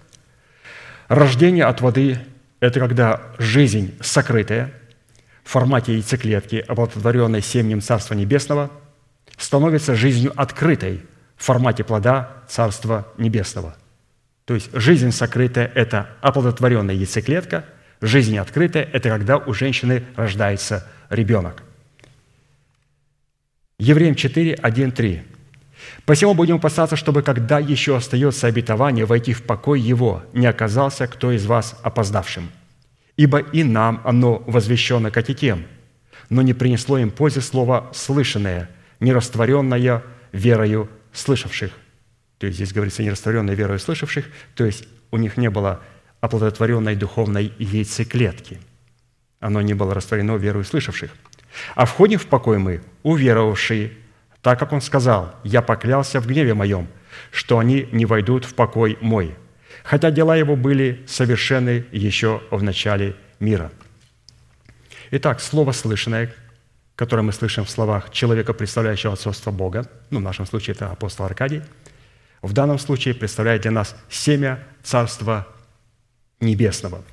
рождение от воды – это когда жизнь сокрытая в формате яйцеклетки, оплодотворенной семенем Царства Небесного, становится жизнью открытой в формате плода Царства Небесного. То есть жизнь сокрытая – это оплодотворенная яйцеклетка – Жизнь открытая – это когда у женщины рождается ребенок. Евреям 4, 1, 3. «Посему будем опасаться, чтобы, когда еще остается обетование, войти в покой его, не оказался кто из вас опоздавшим. Ибо и нам оно возвещено, как и тем, но не принесло им пользы слово «слышанное», нерастворенное верою слышавших». То есть здесь говорится «нерастворенное верою слышавших», то есть у них не было оплодотворенной духовной яйцеклетки. Оно не было растворено верою слышавших. А входим в покой мы, уверовавшие, так как Он сказал, «Я поклялся в гневе моем, что они не войдут в покой мой, хотя дела его были совершены еще в начале мира». Итак, слово слышанное, которое мы слышим в словах человека, представляющего отцовство Бога, ну, в нашем случае это апостол Аркадий, в данном случае представляет для нас семя Царства Небесного.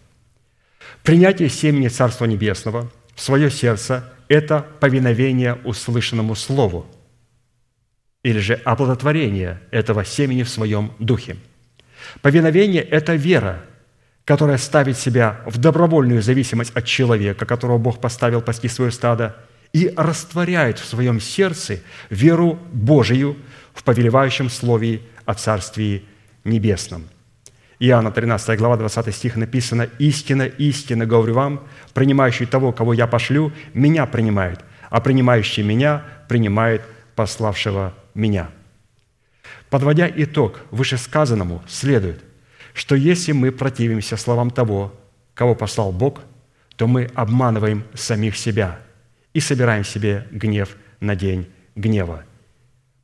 Принятие семени Царства Небесного в свое сердце – это повиновение услышанному Слову или же оплодотворение этого семени в своем духе. Повиновение – это вера, которая ставит себя в добровольную зависимость от человека, которого Бог поставил пасти свое стадо, и растворяет в своем сердце веру Божию в повелевающем слове о Царствии Небесном. Иоанна 13 глава 20 стих написано «Истина, истина, говорю вам, принимающий того, кого я пошлю, меня принимает, а принимающий меня принимает пославшего меня». Подводя итог вышесказанному, следует, что если мы противимся словам того, кого послал Бог, то мы обманываем самих себя и собираем себе гнев на день гнева.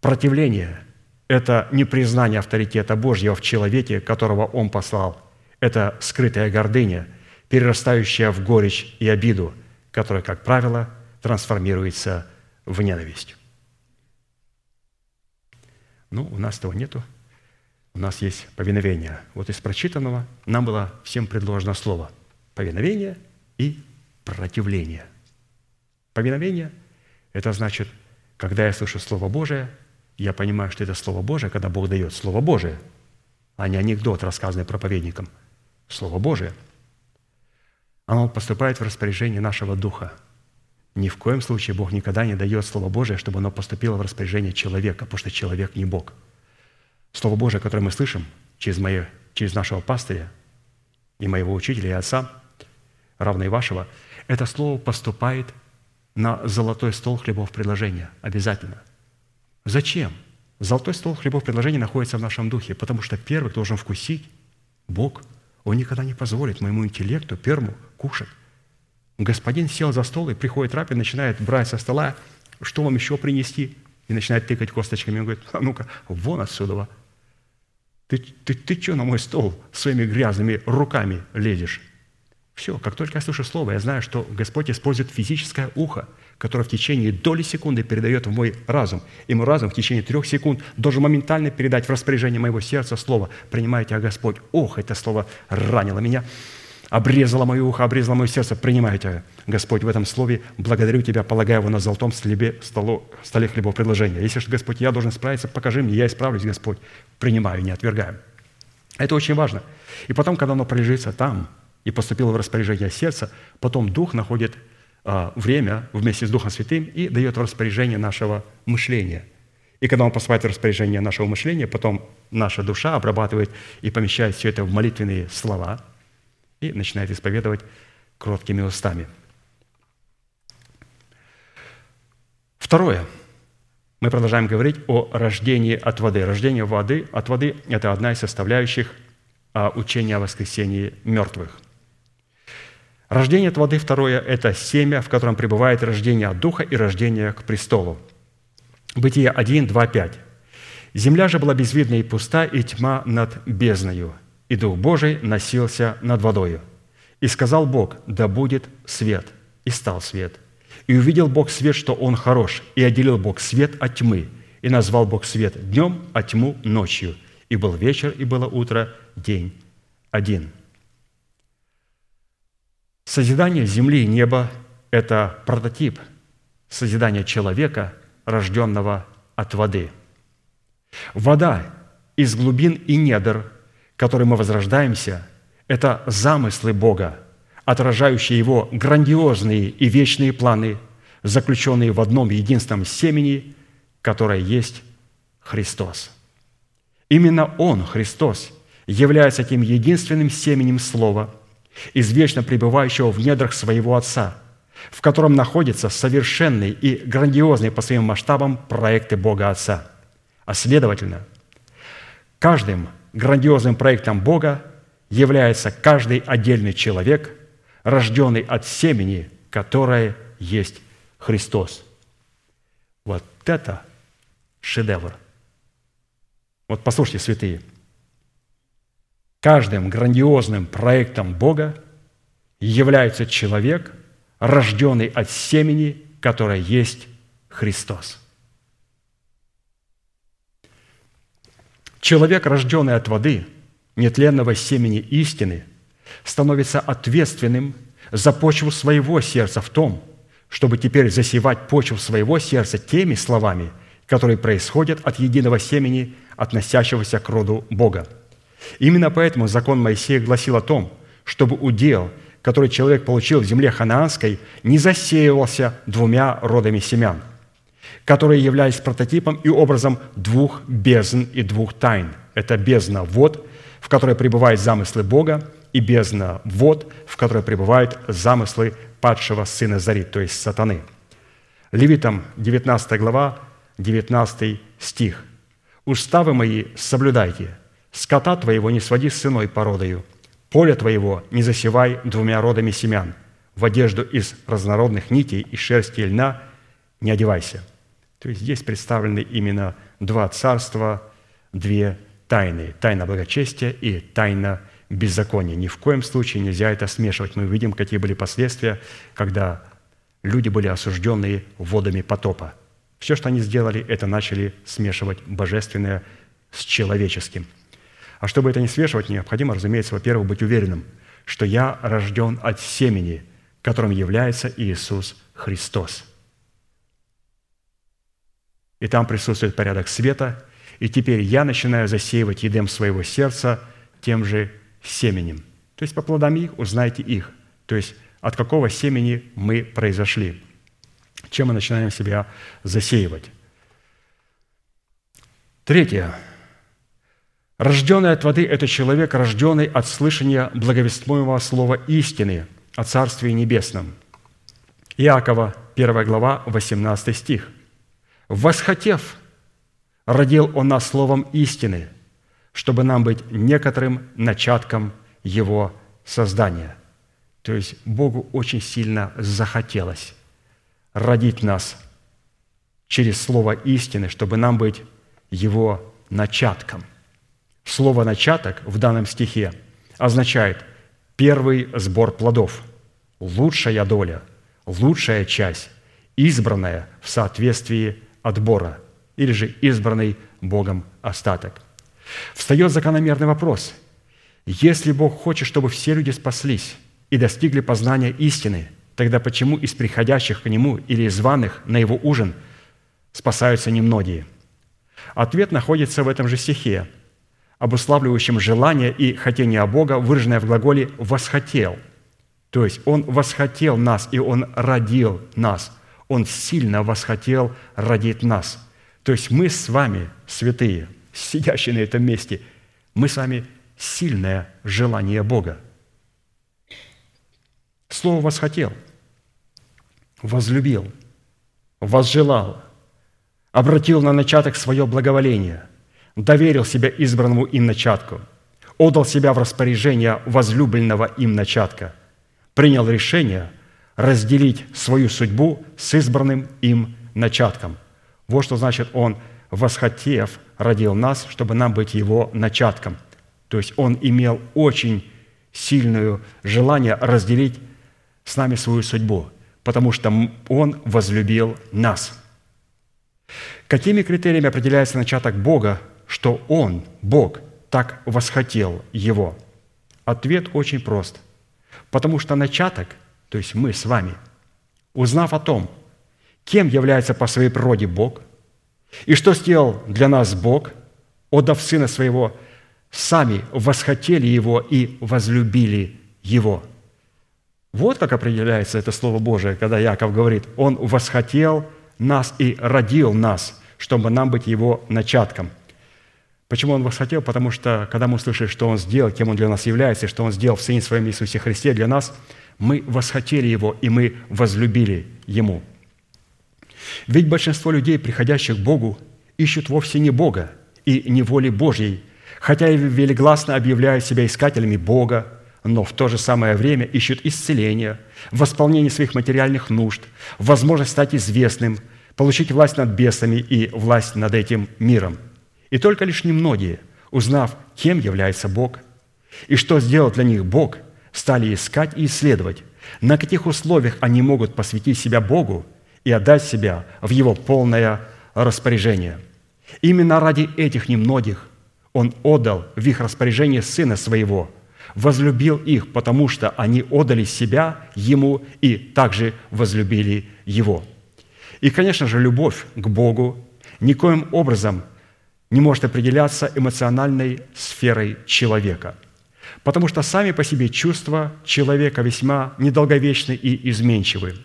Противление – это не признание авторитета Божьего в человеке, которого Он послал. Это скрытая гордыня, перерастающая в горечь и обиду, которая, как правило, трансформируется в ненависть. Ну, у нас этого нету. У нас есть повиновение. Вот из прочитанного нам было всем предложено слово повиновение и противление. Повиновение – это значит, когда я слышу Слово Божие, я понимаю, что это Слово Божие, когда Бог дает Слово Божие, а не анекдот, рассказанный проповедником. Слово Божие. Оно поступает в распоряжение нашего духа. Ни в коем случае Бог никогда не дает Слово Божие, чтобы оно поступило в распоряжение человека, потому что человек не Бог. Слово Божие, которое мы слышим через, мои, через нашего пастыря и моего учителя и отца, равно и вашего, это слово поступает на золотой стол хлебов предложения. Обязательно. Зачем? Золотой стол хлебов предложения находится в нашем духе, потому что первый должен вкусить Бог. Он никогда не позволит моему интеллекту первому кушать. Господин сел за стол и приходит раб и начинает брать со стола, что вам еще принести, и начинает тыкать косточками. Он говорит, а ну-ка, вон отсюда. Ты, ты, ты что на мой стол своими грязными руками лезешь? Все, как только я слышу слово, я знаю, что Господь использует физическое ухо, которое в течение доли секунды передает в мой разум. И мой разум в течение трех секунд должен моментально передать в распоряжение моего сердца слово «Принимай тебя, Господь». Ох, это слово ранило меня, обрезало мое ухо, обрезало мое сердце. Принимаю тебя, Господь, в этом слове. Благодарю Тебя, полагаю его на золотом столе, столу, столе хлебов предложения. Если же, Господь, я должен справиться, покажи мне, я исправлюсь, Господь. Принимаю, не отвергаю. Это очень важно. И потом, когда оно пролежится там – и поступило в распоряжение сердца, потом Дух находит а, время вместе с Духом Святым и дает распоряжение нашего мышления. И когда он поступает в распоряжение нашего мышления, потом наша душа обрабатывает и помещает все это в молитвенные слова и начинает исповедовать кроткими устами. Второе. Мы продолжаем говорить о рождении от воды. Рождение воды от воды – это одна из составляющих а, учения о воскресении мертвых – Рождение от воды второе – это семя, в котором пребывает рождение от Духа и рождение к престолу. Бытие 1, 2, 5. «Земля же была безвидна и пуста, и тьма над бездною, и Дух Божий носился над водою. И сказал Бог, да будет свет, и стал свет. И увидел Бог свет, что он хорош, и отделил Бог свет от тьмы, и назвал Бог свет днем, а тьму ночью. И был вечер, и было утро, день один». Созидание земли и неба – это прототип созидания человека, рожденного от воды. Вода из глубин и недр, которой мы возрождаемся, это замыслы Бога, отражающие Его грандиозные и вечные планы, заключенные в одном единственном семени, которое есть Христос. Именно Он, Христос, является тем единственным семенем Слова – извечно пребывающего в недрах своего Отца, в котором находятся совершенные и грандиозные по своим масштабам проекты Бога Отца. А следовательно, каждым грандиозным проектом Бога является каждый отдельный человек, рожденный от семени, которое есть Христос. Вот это шедевр. Вот послушайте, святые – Каждым грандиозным проектом Бога является человек, рожденный от семени, которое есть Христос. Человек, рожденный от воды, нетленного семени истины, становится ответственным за почву своего сердца в том, чтобы теперь засевать почву своего сердца теми словами, которые происходят от единого семени, относящегося к роду Бога – Именно поэтому закон Моисея гласил о том, чтобы удел, который человек получил в земле ханаанской, не засеивался двумя родами семян, которые являлись прототипом и образом двух бездн и двух тайн. Это бездна вод, в которой пребывают замыслы Бога, и бездна вод, в которой пребывают замыслы падшего сына Зари, то есть сатаны. Левитам 19 глава, 19 стих. «Уставы мои соблюдайте, скота твоего не своди с сыной породою, поле твоего не засевай двумя родами семян, в одежду из разнородных нитей и шерсти и льна не одевайся». То есть здесь представлены именно два царства, две тайны. Тайна благочестия и тайна беззакония. Ни в коем случае нельзя это смешивать. Мы видим, какие были последствия, когда люди были осужденные водами потопа. Все, что они сделали, это начали смешивать божественное с человеческим. А чтобы это не смешивать, необходимо, разумеется, во-первых, быть уверенным, что я рожден от семени, которым является Иисус Христос. И там присутствует порядок света, и теперь я начинаю засеивать едем своего сердца тем же семенем. То есть по плодам их узнайте их. То есть от какого семени мы произошли. Чем мы начинаем себя засеивать. Третье. Рожденный от воды – это человек, рожденный от слышания благовествуемого слова истины о Царстве Небесном. Иакова, 1 глава, 18 стих. «Восхотев, родил Он нас словом истины, чтобы нам быть некоторым начатком Его создания». То есть Богу очень сильно захотелось родить нас через слово истины, чтобы нам быть Его начатком. Слово «начаток» в данном стихе означает первый сбор плодов, лучшая доля, лучшая часть, избранная в соответствии отбора или же избранный Богом остаток. Встает закономерный вопрос. Если Бог хочет, чтобы все люди спаслись и достигли познания истины, тогда почему из приходящих к Нему или из званых на Его ужин спасаются немногие? Ответ находится в этом же стихе, обуславливающем желание и хотение Бога, выраженное в глаголе «восхотел». То есть Он восхотел нас, и Он родил нас. Он сильно восхотел родить нас. То есть мы с вами, святые, сидящие на этом месте, мы с вами сильное желание Бога. Слово «восхотел», «возлюбил», «возжелал», обратил на начаток свое благоволение – доверил себя избранному им начатку, отдал себя в распоряжение возлюбленного им начатка, принял решение разделить свою судьбу с избранным им начатком. Вот что значит Он, восхотев, родил нас, чтобы нам быть Его начатком. То есть Он имел очень сильное желание разделить с нами свою судьбу, потому что Он возлюбил нас. Какими критериями определяется начаток Бога что Он, Бог, так восхотел его? Ответ очень прост. Потому что начаток, то есть мы с вами, узнав о том, кем является по своей природе Бог, и что сделал для нас Бог, отдав Сына Своего, сами восхотели Его и возлюбили Его. Вот как определяется это Слово Божие, когда Яков говорит, Он восхотел нас и родил нас, чтобы нам быть Его начатком. Почему Он восхотел? Потому что, когда мы услышали, что Он сделал, кем Он для нас является, и что Он сделал в Сыне Своем Иисусе Христе для нас, мы восхотели Его, и мы возлюбили Ему. Ведь большинство людей, приходящих к Богу, ищут вовсе не Бога и не воли Божьей, хотя и велигласно объявляют себя искателями Бога, но в то же самое время ищут исцеления, восполнение своих материальных нужд, возможность стать известным, получить власть над бесами и власть над этим миром – и только лишь немногие, узнав, кем является Бог и что сделал для них Бог, стали искать и исследовать, на каких условиях они могут посвятить себя Богу и отдать себя в Его полное распоряжение. Именно ради этих немногих Он отдал в их распоряжение Сына Своего, возлюбил их, потому что они отдали себя Ему и также возлюбили Его. И, конечно же, любовь к Богу никоим образом – не может определяться эмоциональной сферой человека. потому что сами по себе чувства человека весьма недолговечны и изменчивы.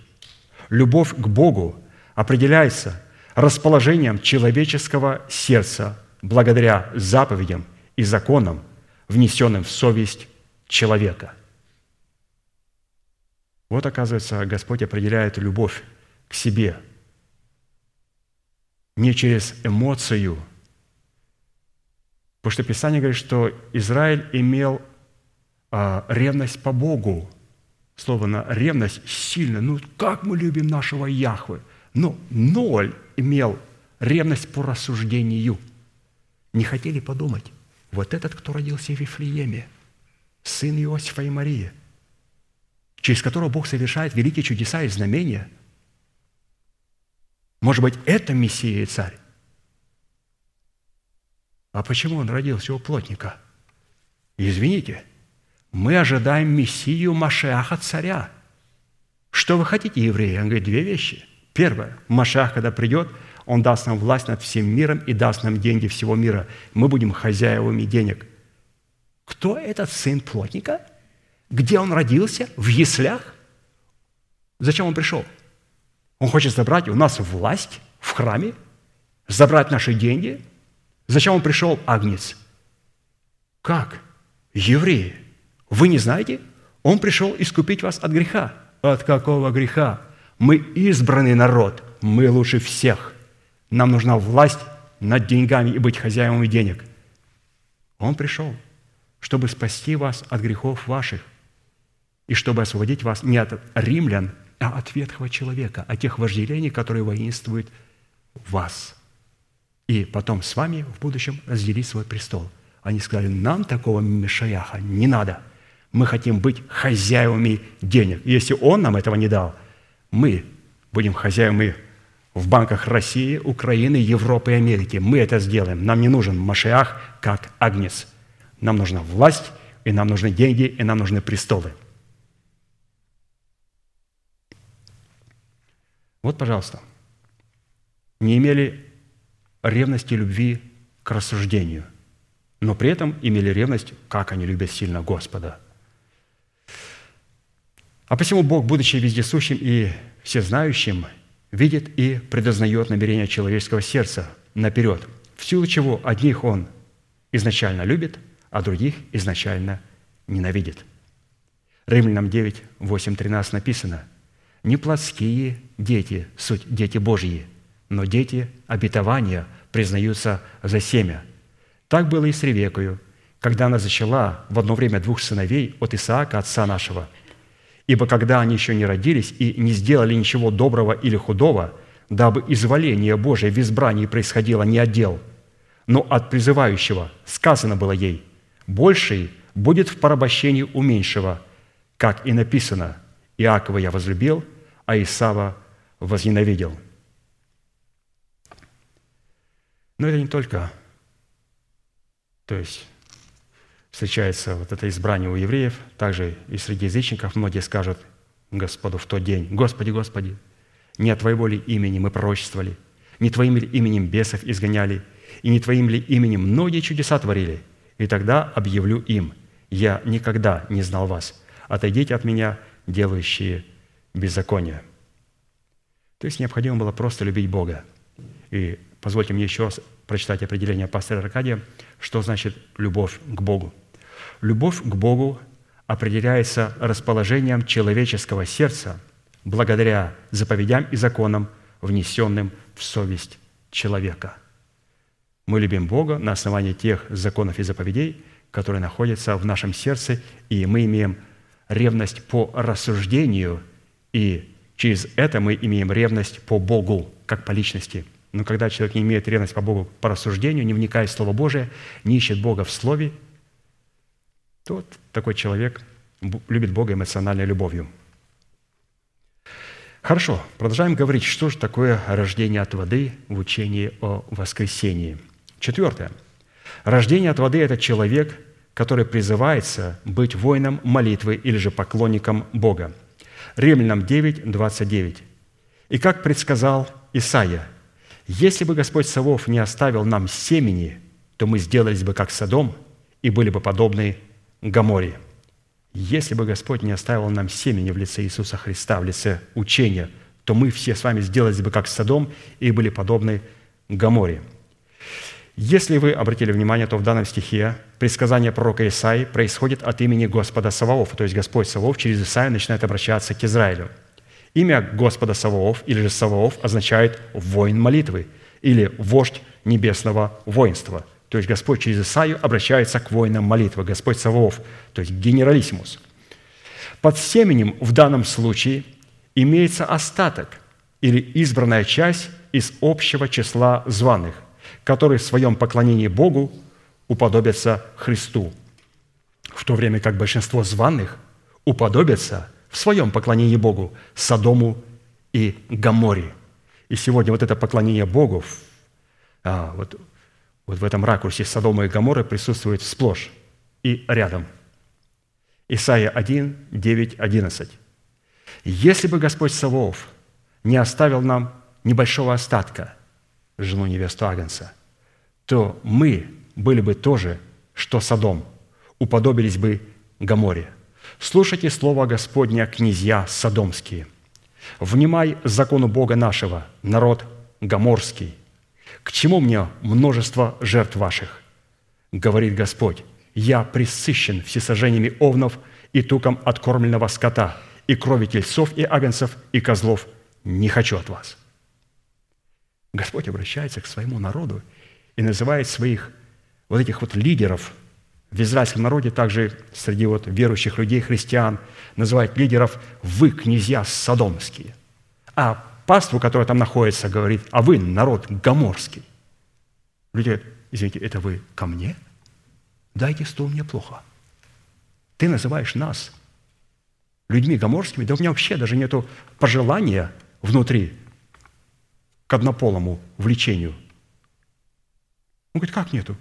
Любовь к Богу определяется расположением человеческого сердца благодаря заповедям и законам, внесенным в совесть человека. Вот, оказывается, Господь определяет любовь к себе не через эмоцию, потому что Писание говорит, что Израиль имел а, ревность по Богу. Слово на ревность сильно. Ну, как мы любим нашего Яхвы. Но ноль имел ревность по рассуждению. Не хотели подумать, вот этот, кто родился в Вифлееме, сын Иосифа и Марии, через которого Бог совершает великие чудеса и знамения. Может быть, это Мессия и Царь? А почему он родился у плотника? Извините, мы ожидаем Мессию Машеаха Царя. Что вы хотите, евреи? Он говорит, две вещи. Первое, Машеах, когда придет, он даст нам власть над всем миром и даст нам деньги всего мира. Мы будем хозяевами денег – кто этот сын плотника? Где он родился? В яслях? Зачем он пришел? Он хочет забрать у нас власть в храме, забрать наши деньги. Зачем он пришел, Агнец? Как? Евреи, вы не знаете? Он пришел искупить вас от греха. От какого греха? Мы избранный народ, мы лучше всех. Нам нужна власть над деньгами и быть хозяевами денег. Он пришел – чтобы спасти вас от грехов ваших и чтобы освободить вас не от римлян, а от ветхого человека, от тех вожделений, которые воинствуют в вас. И потом с вами в будущем разделить свой престол. Они сказали, нам такого Мешаяха не надо. Мы хотим быть хозяевами денег. Если он нам этого не дал, мы будем хозяевами в банках России, Украины, Европы и Америки. Мы это сделаем. Нам не нужен Машиах как агнец – нам нужна власть, и нам нужны деньги, и нам нужны престолы. Вот, пожалуйста, не имели ревности любви к рассуждению, но при этом имели ревность, как они любят сильно Господа. А посему Бог, будучи вездесущим и всезнающим, видит и предознает намерения человеческого сердца наперед, в силу чего одних Он изначально любит – а других изначально ненавидит. Римлянам 9, 8, 13 написано, «Не плотские дети, суть дети Божьи, но дети обетования признаются за семя. Так было и с Ревекою, когда она зачала в одно время двух сыновей от Исаака, отца нашего. Ибо когда они еще не родились и не сделали ничего доброго или худого, дабы изволение Божие в избрании происходило не от дел, но от призывающего, сказано было ей – больший будет в порабощении у меньшего, как и написано, Иакова я возлюбил, а Исава возненавидел. Но это не только, то есть встречается вот это избрание у евреев, также и среди язычников многие скажут Господу в тот день, «Господи, Господи, не от Твоего ли имени мы пророчествовали, не Твоим ли именем бесов изгоняли, и не Твоим ли именем многие чудеса творили?» И тогда объявлю им, я никогда не знал вас. Отойдите от меня, делающие беззаконие. То есть необходимо было просто любить Бога. И позвольте мне еще раз прочитать определение пастора Аркадия, что значит любовь к Богу. Любовь к Богу определяется расположением человеческого сердца благодаря заповедям и законам, внесенным в совесть человека – мы любим Бога на основании тех законов и заповедей, которые находятся в нашем сердце, и мы имеем ревность по рассуждению, и через это мы имеем ревность по Богу, как по личности. Но когда человек не имеет ревность по Богу по рассуждению, не вникает в Слово Божие, не ищет Бога в Слове, то вот такой человек любит Бога эмоциональной любовью. Хорошо, продолжаем говорить, что же такое рождение от воды в учении о воскресении – Четвертое. Рождение от воды – это человек, который призывается быть воином молитвы или же поклонником Бога. Римлянам 9, 29. «И как предсказал Исаия, если бы Господь Савов не оставил нам семени, то мы сделались бы как Содом и были бы подобны Гаморе. Если бы Господь не оставил нам семени в лице Иисуса Христа, в лице учения, то мы все с вами сделались бы как Содом и были подобны Гаморе. Если вы обратили внимание, то в данном стихе предсказание пророка Исаи происходит от имени Господа Саваофа, то есть Господь Саваоф через Исаия начинает обращаться к Израилю. Имя Господа Саваоф или же Саваоф означает «воин молитвы» или «вождь небесного воинства». То есть Господь через Исаию обращается к воинам молитвы, Господь Саваоф, то есть генералиссимус. Под семенем в данном случае имеется остаток или избранная часть из общего числа званых, которые в своем поклонении Богу уподобятся Христу, в то время как большинство званых уподобятся в своем поклонении Богу Содому и Гаморе. И сегодня вот это поклонение Богу, а, вот, вот в этом ракурсе Содома и Гаморы присутствует сплошь и рядом. Исайя 1, 9, 11. «Если бы Господь Саваоф не оставил нам небольшого остатка, жену невесту Агнца, то мы были бы тоже, что Содом, уподобились бы Гаморе. Слушайте слово Господня, князья Содомские. Внимай закону Бога нашего, народ Гаморский. К чему мне множество жертв ваших? Говорит Господь, я присыщен всесожжениями овнов и туком откормленного скота, и крови тельцов и агнцев, и козлов не хочу от вас». Господь обращается к своему народу и называет своих вот этих вот лидеров в израильском народе, также среди вот верующих людей, христиан, называет лидеров «вы, князья содомские». А паству, которая там находится, говорит «а вы, народ гоморский». Люди говорят, извините, это вы ко мне? Дайте стул, мне плохо. Ты называешь нас людьми гоморскими, да у меня вообще даже нету пожелания внутри к однополому влечению. Он говорит, как нету?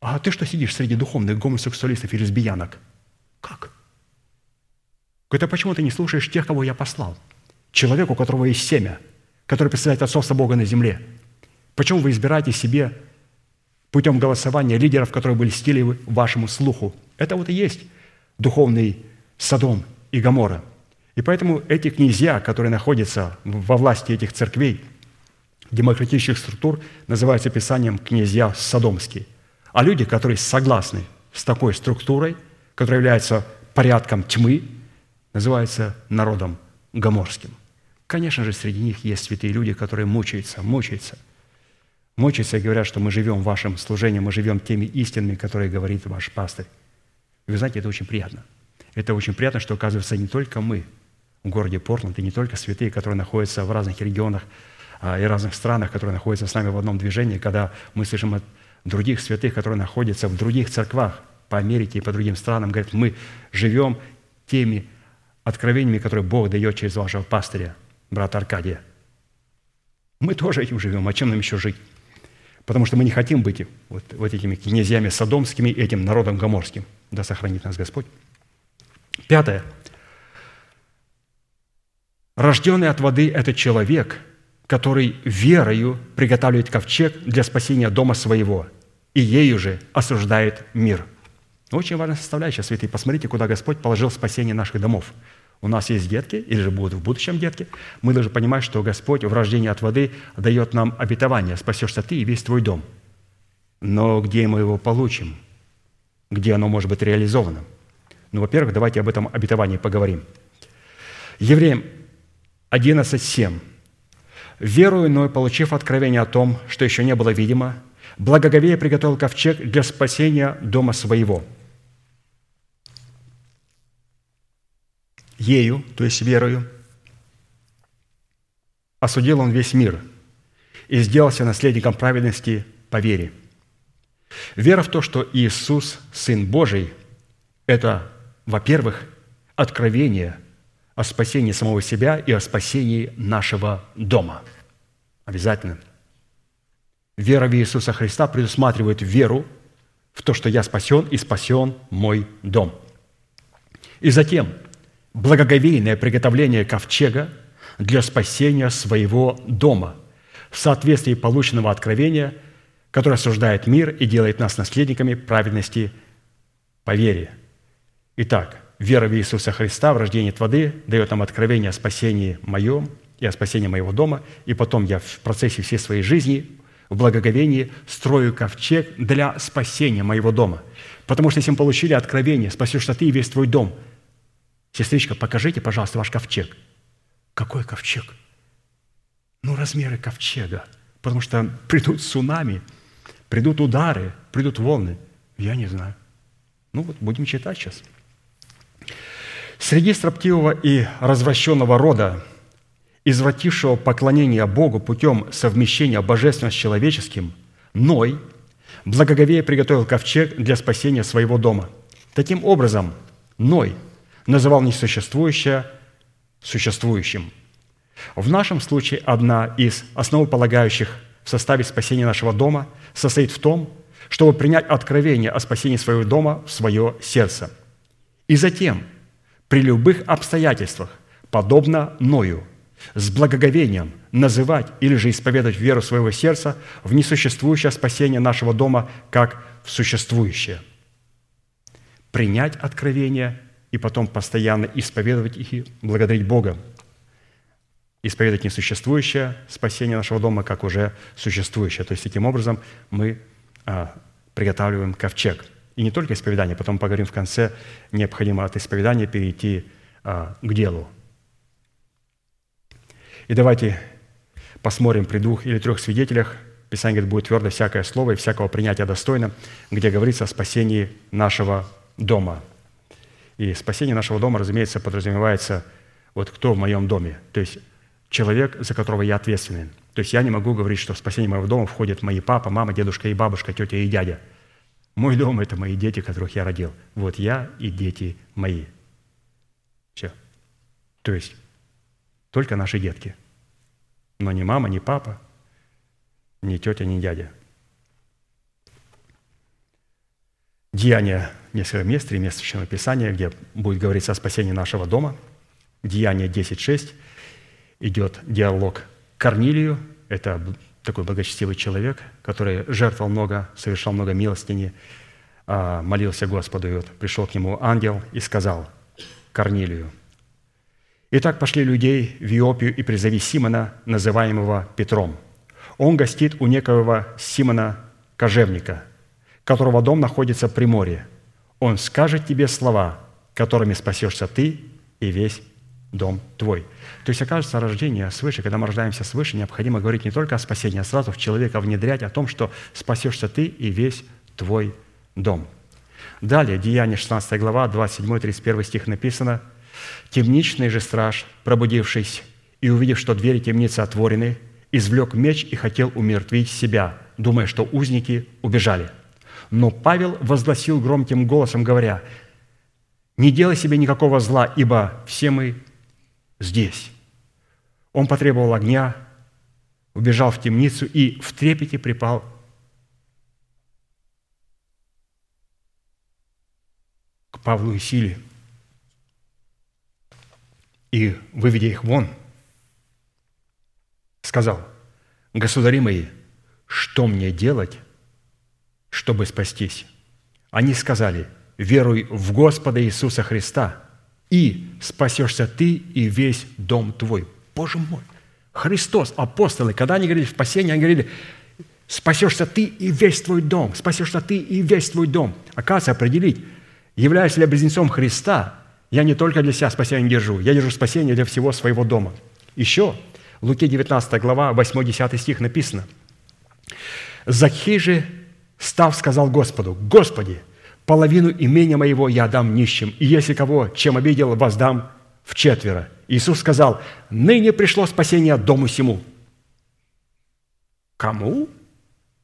А ты что сидишь среди духовных гомосексуалистов и лесбиянок? Как? Говорит, а почему ты не слушаешь тех, кого я послал? Человеку, у которого есть семя, который представляет отцовство Бога на земле. Почему вы избираете себе путем голосования лидеров, которые были стили вашему слуху? Это вот и есть духовный Содом и Гамора. И поэтому эти князья, которые находятся во власти этих церквей, демократических структур, называются Писанием князья Содомские. А люди, которые согласны с такой структурой, которая является порядком тьмы, называются народом Гоморским. Конечно же, среди них есть святые люди, которые мучаются, мучаются. Мучаются и говорят, что мы живем в вашем служении, мы живем теми истинами, которые говорит ваш пастырь. Вы знаете, это очень приятно. Это очень приятно, что, оказывается, не только мы в городе Портленд, и не только святые, которые находятся в разных регионах а, и разных странах, которые находятся с нами в одном движении, когда мы слышим от других святых, которые находятся в других церквах по Америке и по другим странам, говорят, мы живем теми откровениями, которые Бог дает через вашего пастыря, брата Аркадия. Мы тоже этим живем. А чем нам еще жить? Потому что мы не хотим быть вот, вот этими князьями содомскими, этим народом гоморским. Да сохранит нас Господь. Пятое. Рожденный от воды – это человек, который верою приготавливает ковчег для спасения дома своего, и ею же осуждает мир. Очень важная составляющая, святые. Посмотрите, куда Господь положил спасение наших домов – у нас есть детки, или же будут в будущем детки, мы должны понимать, что Господь в рождении от воды дает нам обетование, спасешься ты и весь твой дом. Но где мы его получим? Где оно может быть реализовано? Ну, во-первых, давайте об этом обетовании поговорим. Евреям 11.7. «Верую, но получив откровение о том, что еще не было видимо, благоговея приготовил ковчег для спасения дома своего». ею, то есть верою, осудил он весь мир и сделался наследником праведности по вере. Вера в то, что Иисус – Сын Божий, это, во-первых, откровение о спасении самого себя и о спасении нашего дома. Обязательно. Вера в Иисуса Христа предусматривает веру в то, что я спасен и спасен мой дом. И затем – благоговейное приготовление ковчега для спасения своего дома в соответствии полученного откровения, которое осуждает мир и делает нас наследниками праведности по вере. Итак, вера в Иисуса Христа, в рождении от воды, дает нам откровение о спасении моем и о спасении моего дома, и потом я в процессе всей своей жизни в благоговении строю ковчег для спасения моего дома. Потому что если мы получили откровение, спасешься ты и весь твой дом. Сестричка, покажите, пожалуйста, ваш ковчег. Какой ковчег? Ну, размеры ковчега. Потому что придут цунами, придут удары, придут волны. Я не знаю. Ну вот, будем читать сейчас. Среди строптивого и развращенного рода – извратившего поклонение Богу путем совмещения божественного с человеческим, Ной благоговея приготовил ковчег для спасения своего дома. Таким образом, Ной называл несуществующее существующим. В нашем случае одна из основополагающих в составе спасения нашего дома состоит в том, чтобы принять откровение о спасении своего дома в свое сердце. И затем, при любых обстоятельствах, подобно Ною – с благоговением называть или же исповедовать веру своего сердца в несуществующее спасение нашего дома, как в существующее. Принять откровение и потом постоянно исповедовать их и благодарить Бога. Исповедовать несуществующее спасение нашего дома, как уже существующее. То есть таким образом мы а, приготавливаем ковчег. И не только исповедание, потом поговорим в конце, необходимо от исповедания перейти а, к делу – и давайте посмотрим при двух или трех свидетелях, Писание говорит, будет твердо всякое слово и всякого принятия достойно, где говорится о спасении нашего дома. И спасение нашего дома, разумеется, подразумевается вот кто в моем доме, то есть человек, за которого я ответственен. То есть я не могу говорить, что в спасение моего дома входят мои папа, мама, дедушка и бабушка, тетя и дядя. Мой дом – это мои дети, которых я родил. Вот я и дети мои. Все. То есть только наши детки. Но ни мама, ни папа, ни тетя, ни дядя. Деяние, несколько мест, три места Священного Писания, где будет говориться о спасении нашего дома. Деяние 10.6 идет диалог Корнилию. Это такой благочестивый человек, который жертвовал много, совершал много милостыни, а, молился Господу. И вот пришел к нему ангел и сказал Корнилию, Итак, пошли людей в Иопию и призови Симона, называемого Петром. Он гостит у некоего Симона Кожевника, которого дом находится при море. Он скажет тебе слова, которыми спасешься ты и весь дом твой. То есть, окажется, рождение свыше, когда мы рождаемся свыше, необходимо говорить не только о спасении, а сразу в человека внедрять о том, что спасешься ты и весь твой дом. Далее, Деяние 16 глава, 27-31 стих написано – Темничный же страж, пробудившись и увидев, что двери темницы отворены, извлек меч и хотел умертвить себя, думая, что узники убежали. Но Павел возгласил громким голосом, говоря, «Не делай себе никакого зла, ибо все мы здесь». Он потребовал огня, убежал в темницу и в трепете припал к Павлу и Силе – и, выведя их вон, сказал, «Государи мои, что мне делать, чтобы спастись?» Они сказали, «Веруй в Господа Иисуса Христа, и спасешься ты и весь дом твой». Боже мой! Христос, апостолы, когда они говорили в спасении, они говорили, спасешься ты и весь твой дом, спасешься ты и весь твой дом. Оказывается, определить, являюсь ли я близнецом Христа – я не только для себя спасение держу, я держу спасение для всего своего дома. Еще в Луке 19 глава, 8-10 стих написано. «Закхей же, став, сказал Господу, «Господи, половину имения моего я дам нищим, и если кого, чем обидел, воздам в четверо». Иисус сказал, «Ныне пришло спасение дому сему». Кому?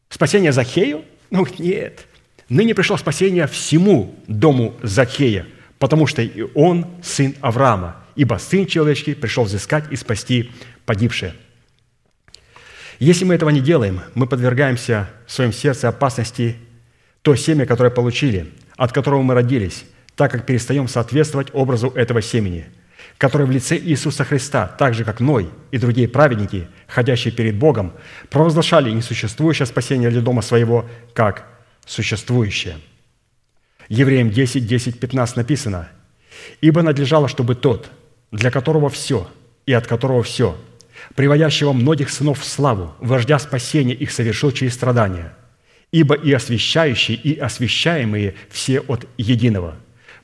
Спасение Захею? Ну, нет. Ныне пришло спасение всему дому Захея – потому что и он сын Авраама, ибо Сын Человеческий пришел взыскать и спасти погибшее. Если мы этого не делаем, мы подвергаемся в своем сердце опасности то семя, которое получили, от которого мы родились, так как перестаем соответствовать образу этого семени, которое в лице Иисуса Христа, так же, как Ной и другие праведники, ходящие перед Богом, провозглашали несуществующее спасение для дома своего, как существующее – Евреям 10, 10, 15 написано, «Ибо надлежало, чтобы тот, для которого все и от которого все, приводящего многих сынов в славу, вождя спасения их совершил через страдания, ибо и освящающие, и освящаемые все от единого.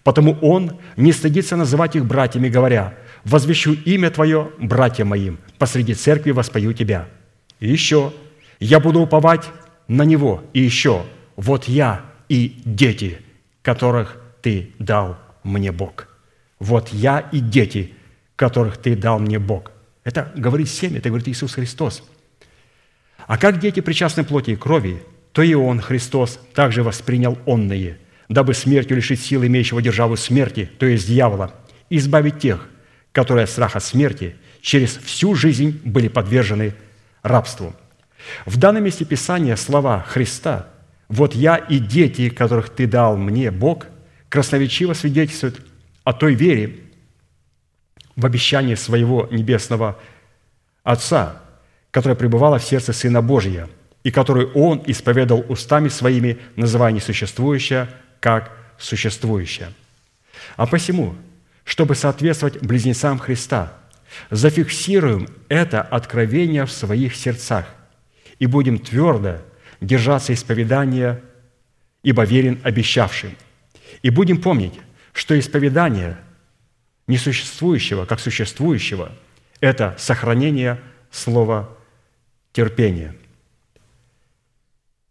Потому он не стыдится называть их братьями, говоря, «Возвещу имя Твое, братья моим, посреди церкви воспою Тебя». И еще, «Я буду уповать на Него». И еще, «Вот я и дети, которых Ты дал мне Бог». «Вот я и дети, которых Ты дал мне Бог». Это говорит семя, это говорит Иисус Христос. А как дети причастны плоти и крови, то и Он, Христос, также воспринял онные, дабы смертью лишить силы имеющего державу смерти, то есть дьявола, избавить тех, которые от страха смерти через всю жизнь были подвержены рабству. В данном месте Писания слова Христа «Вот я и дети, которых Ты дал мне, Бог», красноречиво свидетельствуют о той вере в обещание своего небесного Отца, которая пребывала в сердце Сына Божия, и которую Он исповедал устами своими, называя несуществующее как существующее. А посему, чтобы соответствовать близнецам Христа, зафиксируем это откровение в своих сердцах и будем твердо держаться исповедания, ибо верен обещавшим. И будем помнить, что исповедание несуществующего как существующего – это сохранение слова терпения.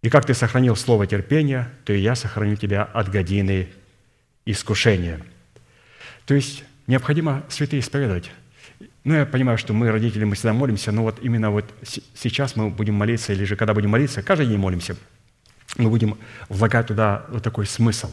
И как ты сохранил слово терпения, то и я сохраню тебя от годины искушения. То есть необходимо святые исповедовать. Ну, я понимаю, что мы, родители, мы всегда молимся, но вот именно вот сейчас мы будем молиться, или же когда будем молиться, каждый день молимся, мы будем влагать туда вот такой смысл.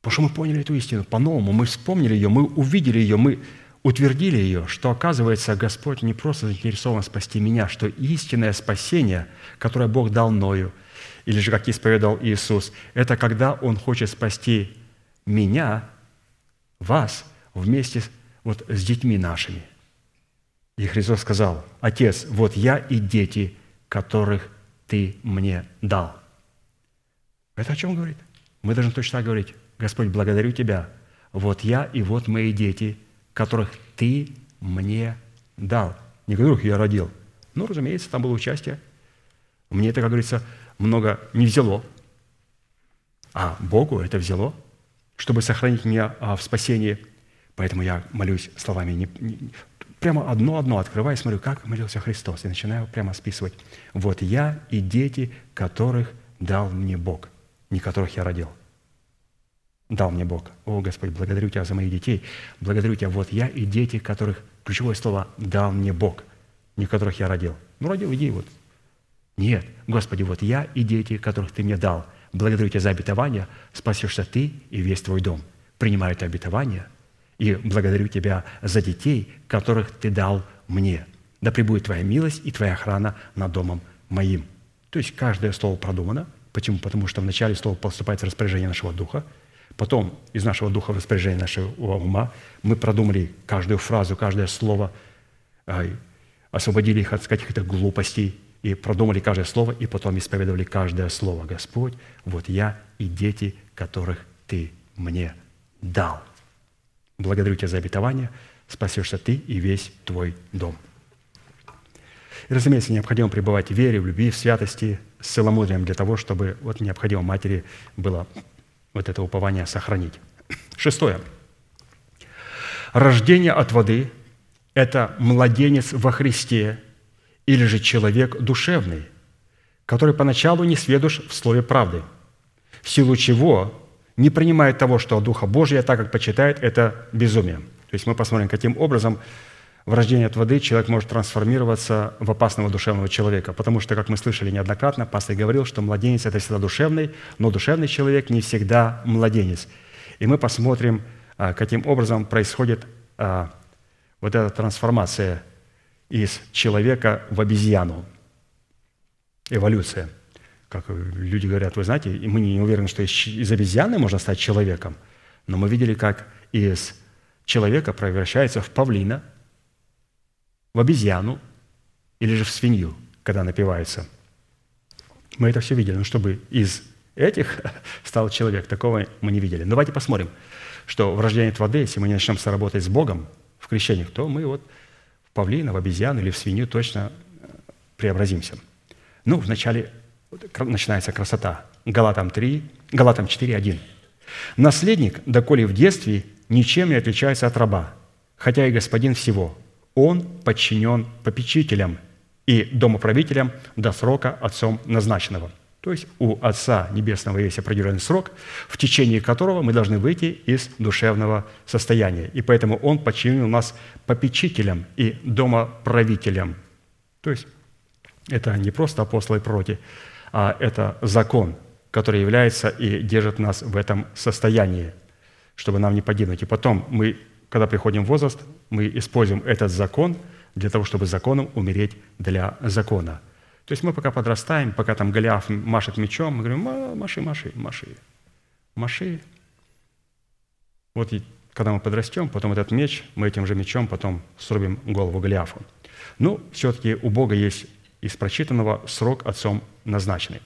Потому что мы поняли эту истину по-новому, мы вспомнили ее, мы увидели ее, мы утвердили ее, что, оказывается, Господь не просто заинтересован спасти меня, что истинное спасение, которое Бог дал мною, или же, как исповедал Иисус, это когда Он хочет спасти меня, вас, вместе вот с детьми нашими. И Христос сказал, «Отец, вот я и дети, которых Ты мне дал». Это о чем говорит? Мы должны точно так говорить. Господь, благодарю Тебя. Вот я и вот мои дети – которых Ты мне дал. Не которых я родил. Ну, разумеется, там было участие. Мне это, как говорится, много не взяло. А Богу это взяло, чтобы сохранить меня а, в спасении. Поэтому я молюсь словами не, не, прямо одно-одно открываю, смотрю, как молился Христос, и начинаю прямо списывать. Вот я и дети, которых дал мне Бог, не которых я родил – дал мне Бог. О, Господь, благодарю Тебя за моих детей. Благодарю Тебя, вот я и дети, которых, ключевое слово, дал мне Бог, не которых я родил. Ну, родил, иди вот. Нет, Господи, вот я и дети, которых Ты мне дал. Благодарю Тебя за обетование, спасешься Ты и весь Твой дом. Принимаю это обетование и благодарю Тебя за детей, которых Ты дал мне. Да пребудет Твоя милость и Твоя охрана над домом моим. То есть каждое слово продумано. Почему? Потому что вначале слово поступает в распоряжение нашего духа – Потом из нашего духа в распоряжение нашего ума мы продумали каждую фразу, каждое слово, освободили их от каких-то глупостей и продумали каждое слово, и потом исповедовали каждое слово. Господь, вот я и дети, которых Ты мне дал. Благодарю Тебя за обетование, спасешься Ты и весь Твой дом. И, разумеется, необходимо пребывать в вере, в любви, в святости, с целомудрием для того, чтобы вот необходимо матери было вот это упование сохранить. Шестое. Рождение от воды – это младенец во Христе или же человек душевный, который поначалу не сведущ в слове правды, в силу чего не принимает того, что от Духа Божия, так как почитает это безумие. То есть мы посмотрим, каким образом в рождении от воды человек может трансформироваться в опасного душевного человека. Потому что, как мы слышали неоднократно, пастор говорил, что младенец – это всегда душевный, но душевный человек не всегда младенец. И мы посмотрим, а, каким образом происходит а, вот эта трансформация из человека в обезьяну. Эволюция. Как люди говорят, вы знаете, мы не уверены, что из обезьяны можно стать человеком, но мы видели, как из человека превращается в павлина – в обезьяну или же в свинью, когда напивается. Мы это все видели. Но чтобы из этих стал человек. Такого мы не видели. Давайте посмотрим, что в рождении от воды, если мы не начнем соработать с Богом в крещениях, то мы вот в павлина, в обезьяну или в свинью точно э, преобразимся. Ну, вначале начинается красота. Галатам 3, Галатам 4, 1. «Наследник, доколе в детстве, ничем не отличается от раба, хотя и господин всего. Он подчинен попечителям и домоправителям до срока отцом назначенного». То есть у Отца Небесного есть определенный срок, в течение которого мы должны выйти из душевного состояния. И поэтому Он подчинил нас попечителям и домоправителям. То есть это не просто апостолы против, а это закон, который является и держит нас в этом состоянии, чтобы нам не погибнуть. И потом мы, когда приходим в возраст, мы используем этот закон для того, чтобы законом умереть для закона – то есть мы пока подрастаем, пока там Голиаф машет мечом, мы говорим, маши, маши, маши, маши. Вот и когда мы подрастем, потом этот меч, мы этим же мечом потом срубим голову Голиафу. Ну, все-таки у Бога есть из прочитанного срок отцом назначенный.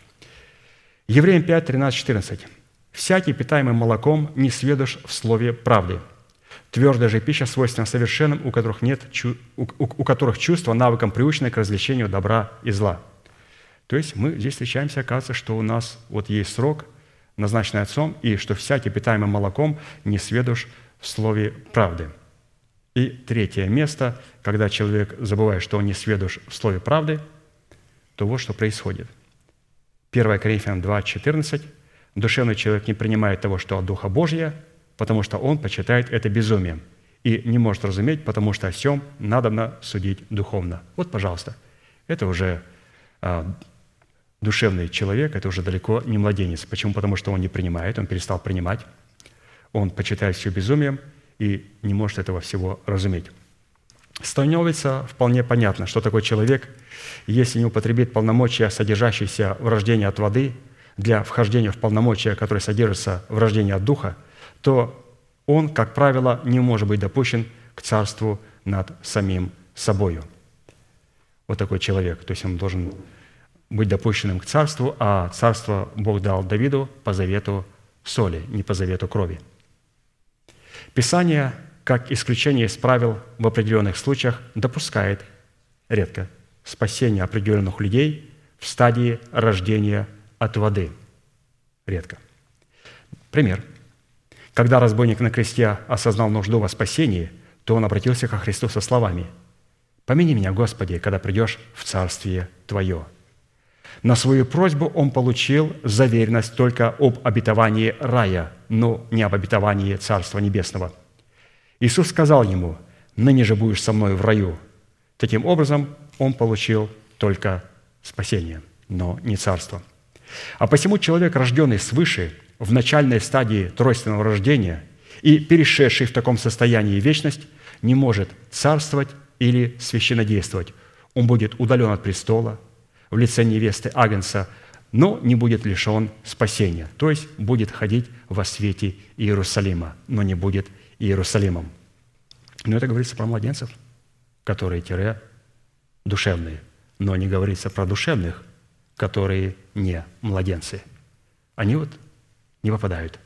Евреям 5, 13, 14. «Всякий, питаемый молоком, не сведущ в слове правды, Твердая же пища свойственна совершенным, у которых, нет, у, у которых чувство навыком приучено к развлечению добра и зла. То есть мы здесь встречаемся, оказывается, что у нас вот есть срок, назначенный Отцом, и что всякий питаемый молоком не сведущ в слове правды. И третье место, когда человек забывает, что он не сведущ в слове правды, то вот что происходит. 1 Коринфянам 2, 14. «Душевный человек не принимает того, что от Духа Божия, потому что он почитает это безумием и не может разуметь, потому что о всем надо судить духовно. Вот, пожалуйста, это уже а, душевный человек, это уже далеко не младенец. Почему? Потому что он не принимает, он перестал принимать, он почитает все безумием и не может этого всего разуметь. Становится вполне понятно, что такой человек, если не употребит полномочия, содержащиеся в рождении от воды, для вхождения в полномочия, которые содержатся в рождении от духа, то он, как правило, не может быть допущен к царству над самим собою. Вот такой человек. То есть он должен быть допущенным к царству, а царство Бог дал Давиду по завету соли, не по завету крови. Писание, как исключение из правил в определенных случаях, допускает редко спасение определенных людей в стадии рождения от воды. Редко. Пример – когда разбойник на кресте осознал нужду во спасении, то он обратился ко Христу со словами «Помяни меня, Господи, когда придешь в Царствие Твое». На свою просьбу он получил заверенность только об обетовании рая, но не об обетовании Царства Небесного. Иисус сказал ему, «Ныне же будешь со мной в раю». Таким образом, он получил только спасение, но не царство. А посему человек, рожденный свыше – в начальной стадии тройственного рождения и перешедший в таком состоянии вечность, не может царствовать или священнодействовать. Он будет удален от престола в лице невесты Агнца, но не будет лишен спасения, то есть будет ходить во свете Иерусалима, но не будет Иерусалимом. Но это говорится про младенцев, которые тире душевные, но не говорится про душевных, которые не младенцы. Они вот не попадают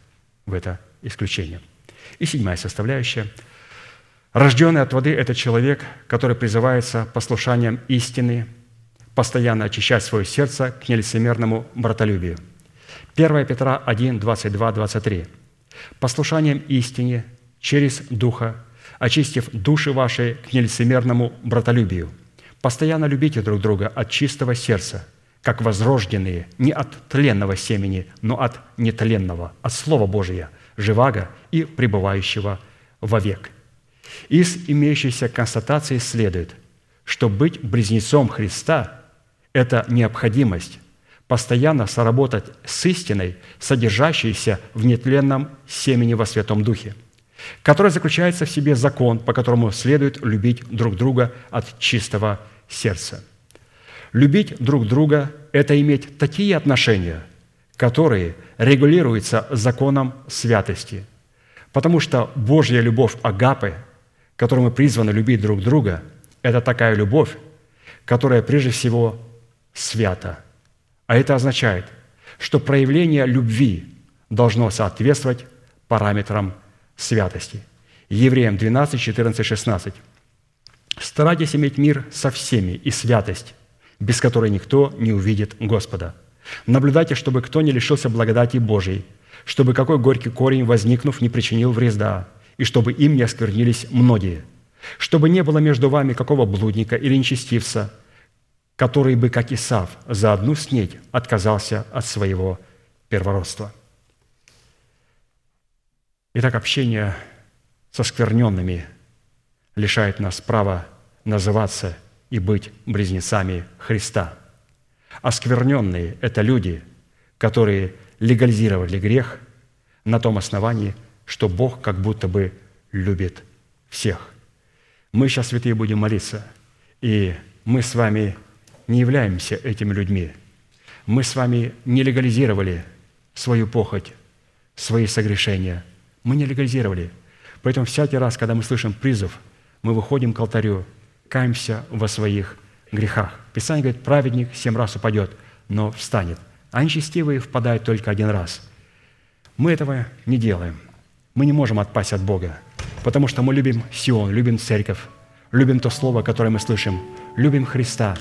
в это исключение. И седьмая составляющая. Рожденный от воды – это человек, который призывается послушанием истины, постоянно очищать свое сердце к нелицемерному братолюбию. 1 Петра 1, 22, 23. «Послушанием истине через Духа, очистив души ваши к нелицемерному братолюбию, постоянно любите друг друга от чистого сердца – как возрожденные не от тленного семени, но от нетленного, от Слова Божия, живаго и пребывающего вовек. Из имеющейся констатации следует, что быть близнецом Христа – это необходимость постоянно соработать с истиной, содержащейся в нетленном семени во Святом Духе, которая заключается в себе закон, по которому следует любить друг друга от чистого сердца – Любить друг друга – это иметь такие отношения, которые регулируются законом святости. Потому что Божья любовь Агапы, которую мы призваны любить друг друга, это такая любовь, которая прежде всего свята. А это означает, что проявление любви должно соответствовать параметрам святости. Евреям 12, 14, 16. «Старайтесь иметь мир со всеми и святость, без которой никто не увидит Господа. Наблюдайте, чтобы кто не лишился благодати Божией, чтобы какой горький корень, возникнув, не причинил вреда, и чтобы им не осквернились многие, чтобы не было между вами какого блудника или нечестивца, который бы, как Исав, за одну снедь отказался от своего первородства». Итак, общение со скверненными лишает нас права называться и быть близнецами Христа. Оскверненные – это люди, которые легализировали грех на том основании, что Бог как будто бы любит всех. Мы сейчас, святые, будем молиться, и мы с вами не являемся этими людьми. Мы с вами не легализировали свою похоть, свои согрешения. Мы не легализировали. Поэтому всякий раз, когда мы слышим призыв, мы выходим к алтарю, каемся во своих грехах. Писание говорит, праведник семь раз упадет, но встанет. А нечестивые впадают только один раз. Мы этого не делаем. Мы не можем отпасть от Бога, потому что мы любим Сион, любим церковь, любим то слово, которое мы слышим, любим Христа.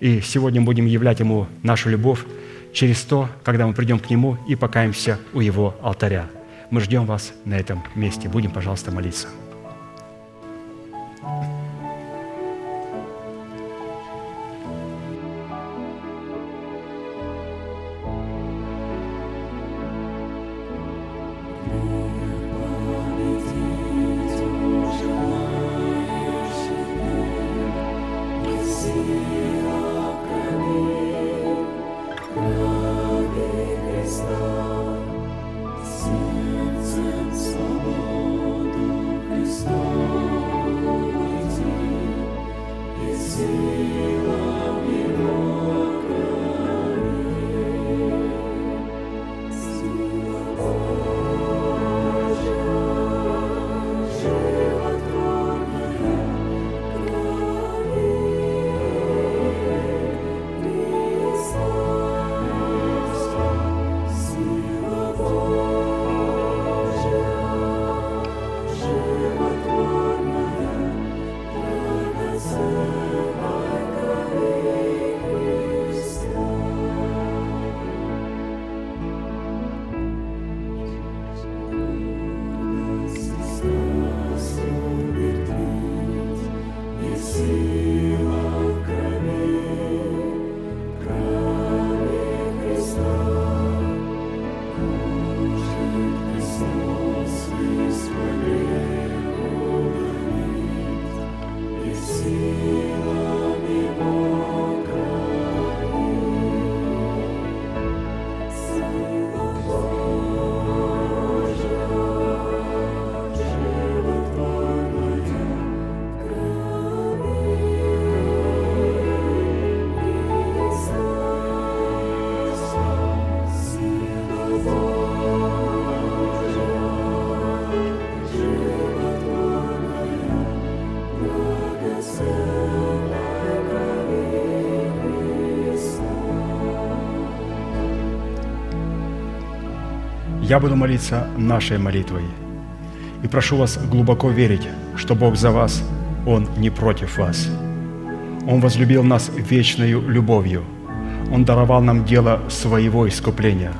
И сегодня будем являть Ему нашу любовь через то, когда мы придем к Нему и покаемся у Его алтаря. Мы ждем вас на этом месте. Будем, пожалуйста, молиться. Буду молиться нашей молитвой. И прошу вас глубоко верить, что Бог за вас, Он не против вас. Он возлюбил нас вечною любовью. Он даровал нам дело своего искупления.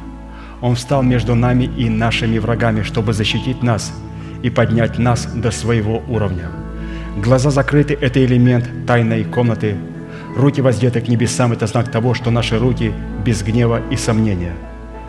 Он встал между нами и нашими врагами, чтобы защитить нас и поднять нас до своего уровня. Глаза закрыты – это элемент тайной комнаты. Руки воздеты к небесам – это знак того, что наши руки без гнева и сомнения –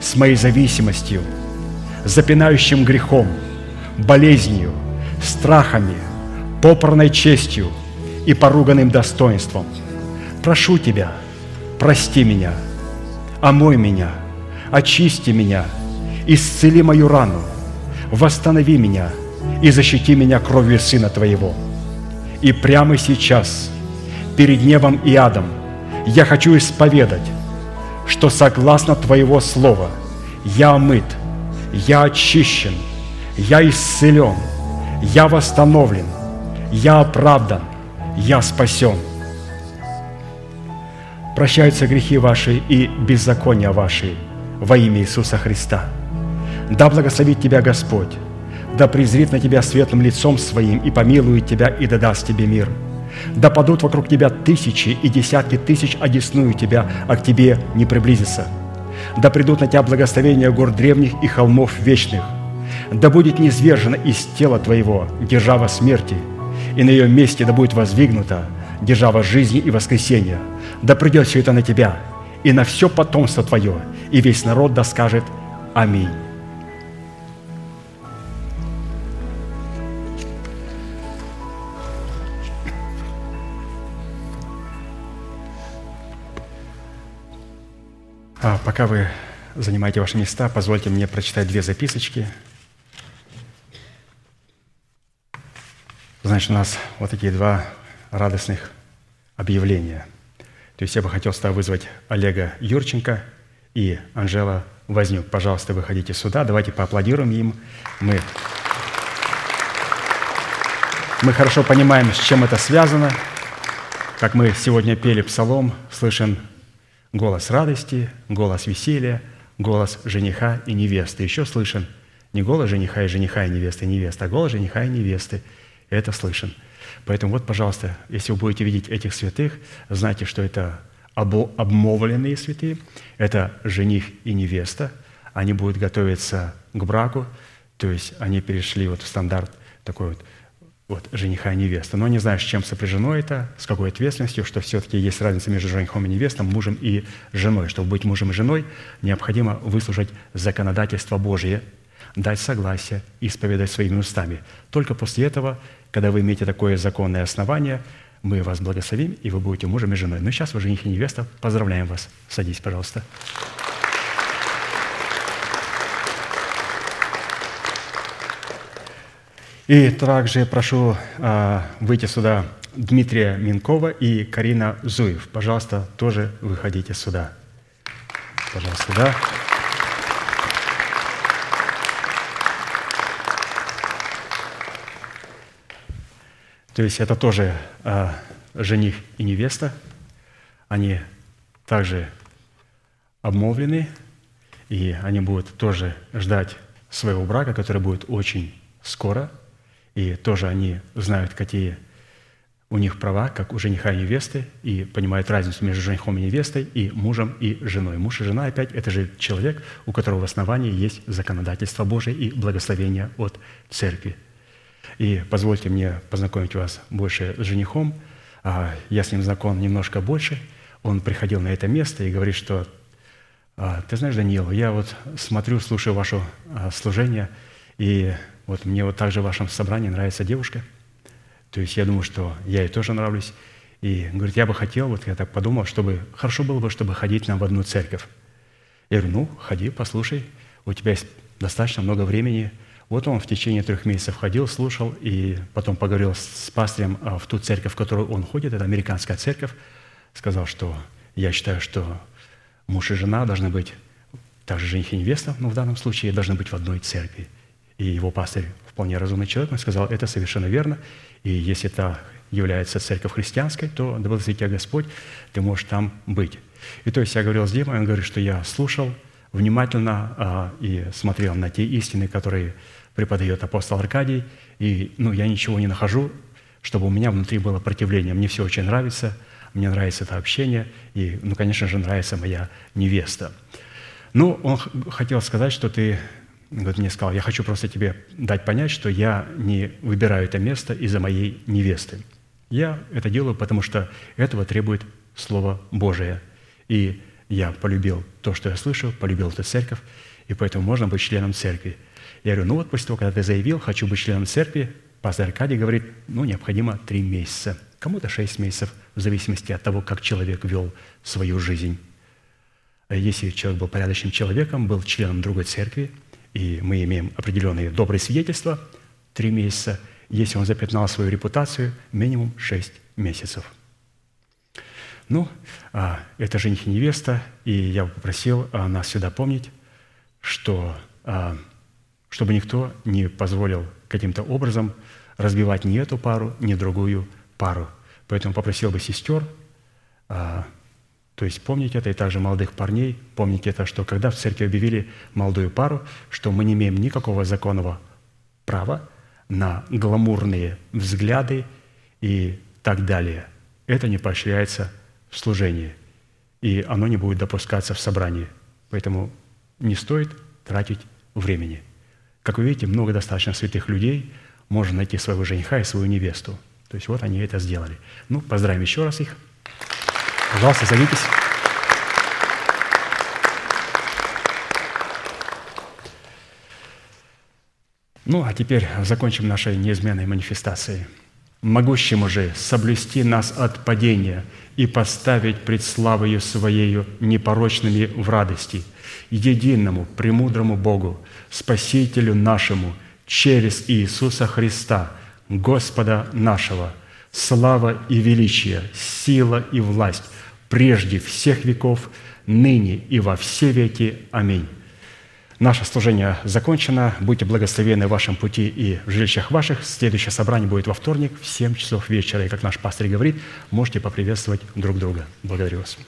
с моей зависимостью, запинающим грехом, болезнью, страхами, попорной честью и поруганным достоинством. Прошу Тебя, прости меня, омой меня, очисти меня, исцели мою рану, восстанови меня и защити меня кровью Сына Твоего. И прямо сейчас, перед небом и адом, я хочу исповедать, что согласно Твоего Слова я омыт, я очищен, я исцелен, я восстановлен, я оправдан, я спасен. Прощаются грехи ваши и беззакония ваши во имя Иисуса Христа. Да благословит тебя Господь, да презрит на тебя светлым лицом своим и помилует тебя и да даст тебе мир – да падут вокруг тебя тысячи и десятки тысяч, одесную тебя, а к тебе не приблизится. Да придут на тебя благословения гор древних и холмов вечных. Да будет низвержена из тела твоего держава смерти, и на ее месте да будет воздвигнута держава жизни и воскресения. Да придет все это на тебя и на все потомство твое, и весь народ да скажет Аминь. Пока вы занимаете ваши места, позвольте мне прочитать две записочки. Значит, у нас вот такие два радостных объявления. То есть я бы хотел сюда вызвать Олега Юрченко и Анжела Вознюк. Пожалуйста, выходите сюда. Давайте поаплодируем им. Мы, мы хорошо понимаем, с чем это связано. Как мы сегодня пели псалом, слышим голос радости, голос веселья, голос жениха и невесты. Еще слышен не голос жениха и жениха и невесты и невесты, а голос жениха и невесты. Это слышен. Поэтому вот, пожалуйста, если вы будете видеть этих святых, знайте, что это обмовленные святые, это жених и невеста. Они будут готовиться к браку, то есть они перешли вот в стандарт такой вот вот, жениха и невесты. Но не знаю, с чем сопряжено это, с какой ответственностью, что все-таки есть разница между женихом и невестом, мужем и женой. Чтобы быть мужем и женой, необходимо выслушать законодательство Божие, дать согласие, исповедать своими устами. Только после этого, когда вы имеете такое законное основание, мы вас благословим, и вы будете мужем и женой. Ну, сейчас вы жених и невеста. Поздравляем вас. Садись, пожалуйста. И также прошу а, выйти сюда Дмитрия Минкова и Карина Зуев. Пожалуйста, тоже выходите сюда. Пожалуйста, да. То есть это тоже а, жених и невеста. Они также обмолвлены, и они будут тоже ждать своего брака, который будет очень скоро – и тоже они знают, какие у них права, как у жениха и невесты, и понимают разницу между женихом и невестой, и мужем и женой. Муж и жена, опять, это же человек, у которого в основании есть законодательство Божие и благословение от церкви. И позвольте мне познакомить вас больше с женихом. А, я с ним знаком немножко больше. Он приходил на это место и говорит, что «А, «Ты знаешь, Даниил, я вот смотрю, слушаю ваше а, служение, и вот мне вот также в вашем собрании нравится девушка. То есть я думаю, что я ей тоже нравлюсь. И говорит, я бы хотел, вот я так подумал, чтобы хорошо было бы, чтобы ходить нам в одну церковь. Я говорю, ну, ходи, послушай, у тебя есть достаточно много времени. Вот он в течение трех месяцев ходил, слушал, и потом поговорил с пастырем а, в ту церковь, в которую он ходит, это американская церковь, сказал, что я считаю, что муж и жена должны быть, также жених и невеста, но в данном случае должны быть в одной церкви и его пастырь вполне разумный человек, он сказал, это совершенно верно, и если это является церковь христианской, то да благословит тебя Господь, ты можешь там быть. И то есть я говорил с Димой, он говорит, что я слушал внимательно а, и смотрел на те истины, которые преподает апостол Аркадий, и ну, я ничего не нахожу, чтобы у меня внутри было противление. Мне все очень нравится, мне нравится это общение, и, ну, конечно же, нравится моя невеста. Ну, он хотел сказать, что ты говорит, мне сказал, я хочу просто тебе дать понять, что я не выбираю это место из-за моей невесты. Я это делаю, потому что этого требует Слово Божие. И я полюбил то, что я слышал, полюбил эту церковь, и поэтому можно быть членом церкви. Я говорю, ну вот после того, когда ты заявил, хочу быть членом церкви, пастор Аркадий говорит, ну, необходимо три месяца, кому-то шесть месяцев, в зависимости от того, как человек вел свою жизнь. если человек был порядочным человеком, был членом другой церкви, и мы имеем определенные добрые свидетельства, три месяца. Если он запятнал свою репутацию, минимум шесть месяцев. Ну, а, это жених и невеста, и я попросил а, нас всегда помнить, что а, чтобы никто не позволил каким-то образом разбивать ни эту пару, ни другую пару. Поэтому попросил бы сестер, а, то есть помните это, и также молодых парней, помните это, что когда в церкви объявили молодую пару, что мы не имеем никакого законного права на гламурные взгляды и так далее. Это не поощряется в служении, и оно не будет допускаться в собрании. Поэтому не стоит тратить времени. Как вы видите, много достаточно святых людей – можно найти своего жениха и свою невесту. То есть вот они это сделали. Ну, поздравим еще раз их. Пожалуйста, садитесь. Ну, а теперь закончим нашей неизменной манифестацией. «Могущему же соблюсти нас от падения и поставить пред славою Своею непорочными в радости, единому, премудрому Богу, Спасителю нашему – через Иисуса Христа, Господа нашего, слава и величие, сила и власть прежде всех веков, ныне и во все веки. Аминь. Наше служение закончено. Будьте благословены в вашем пути и в жилищах ваших. Следующее собрание будет во вторник в 7 часов вечера. И как наш пастор говорит, можете поприветствовать друг друга. Благодарю вас.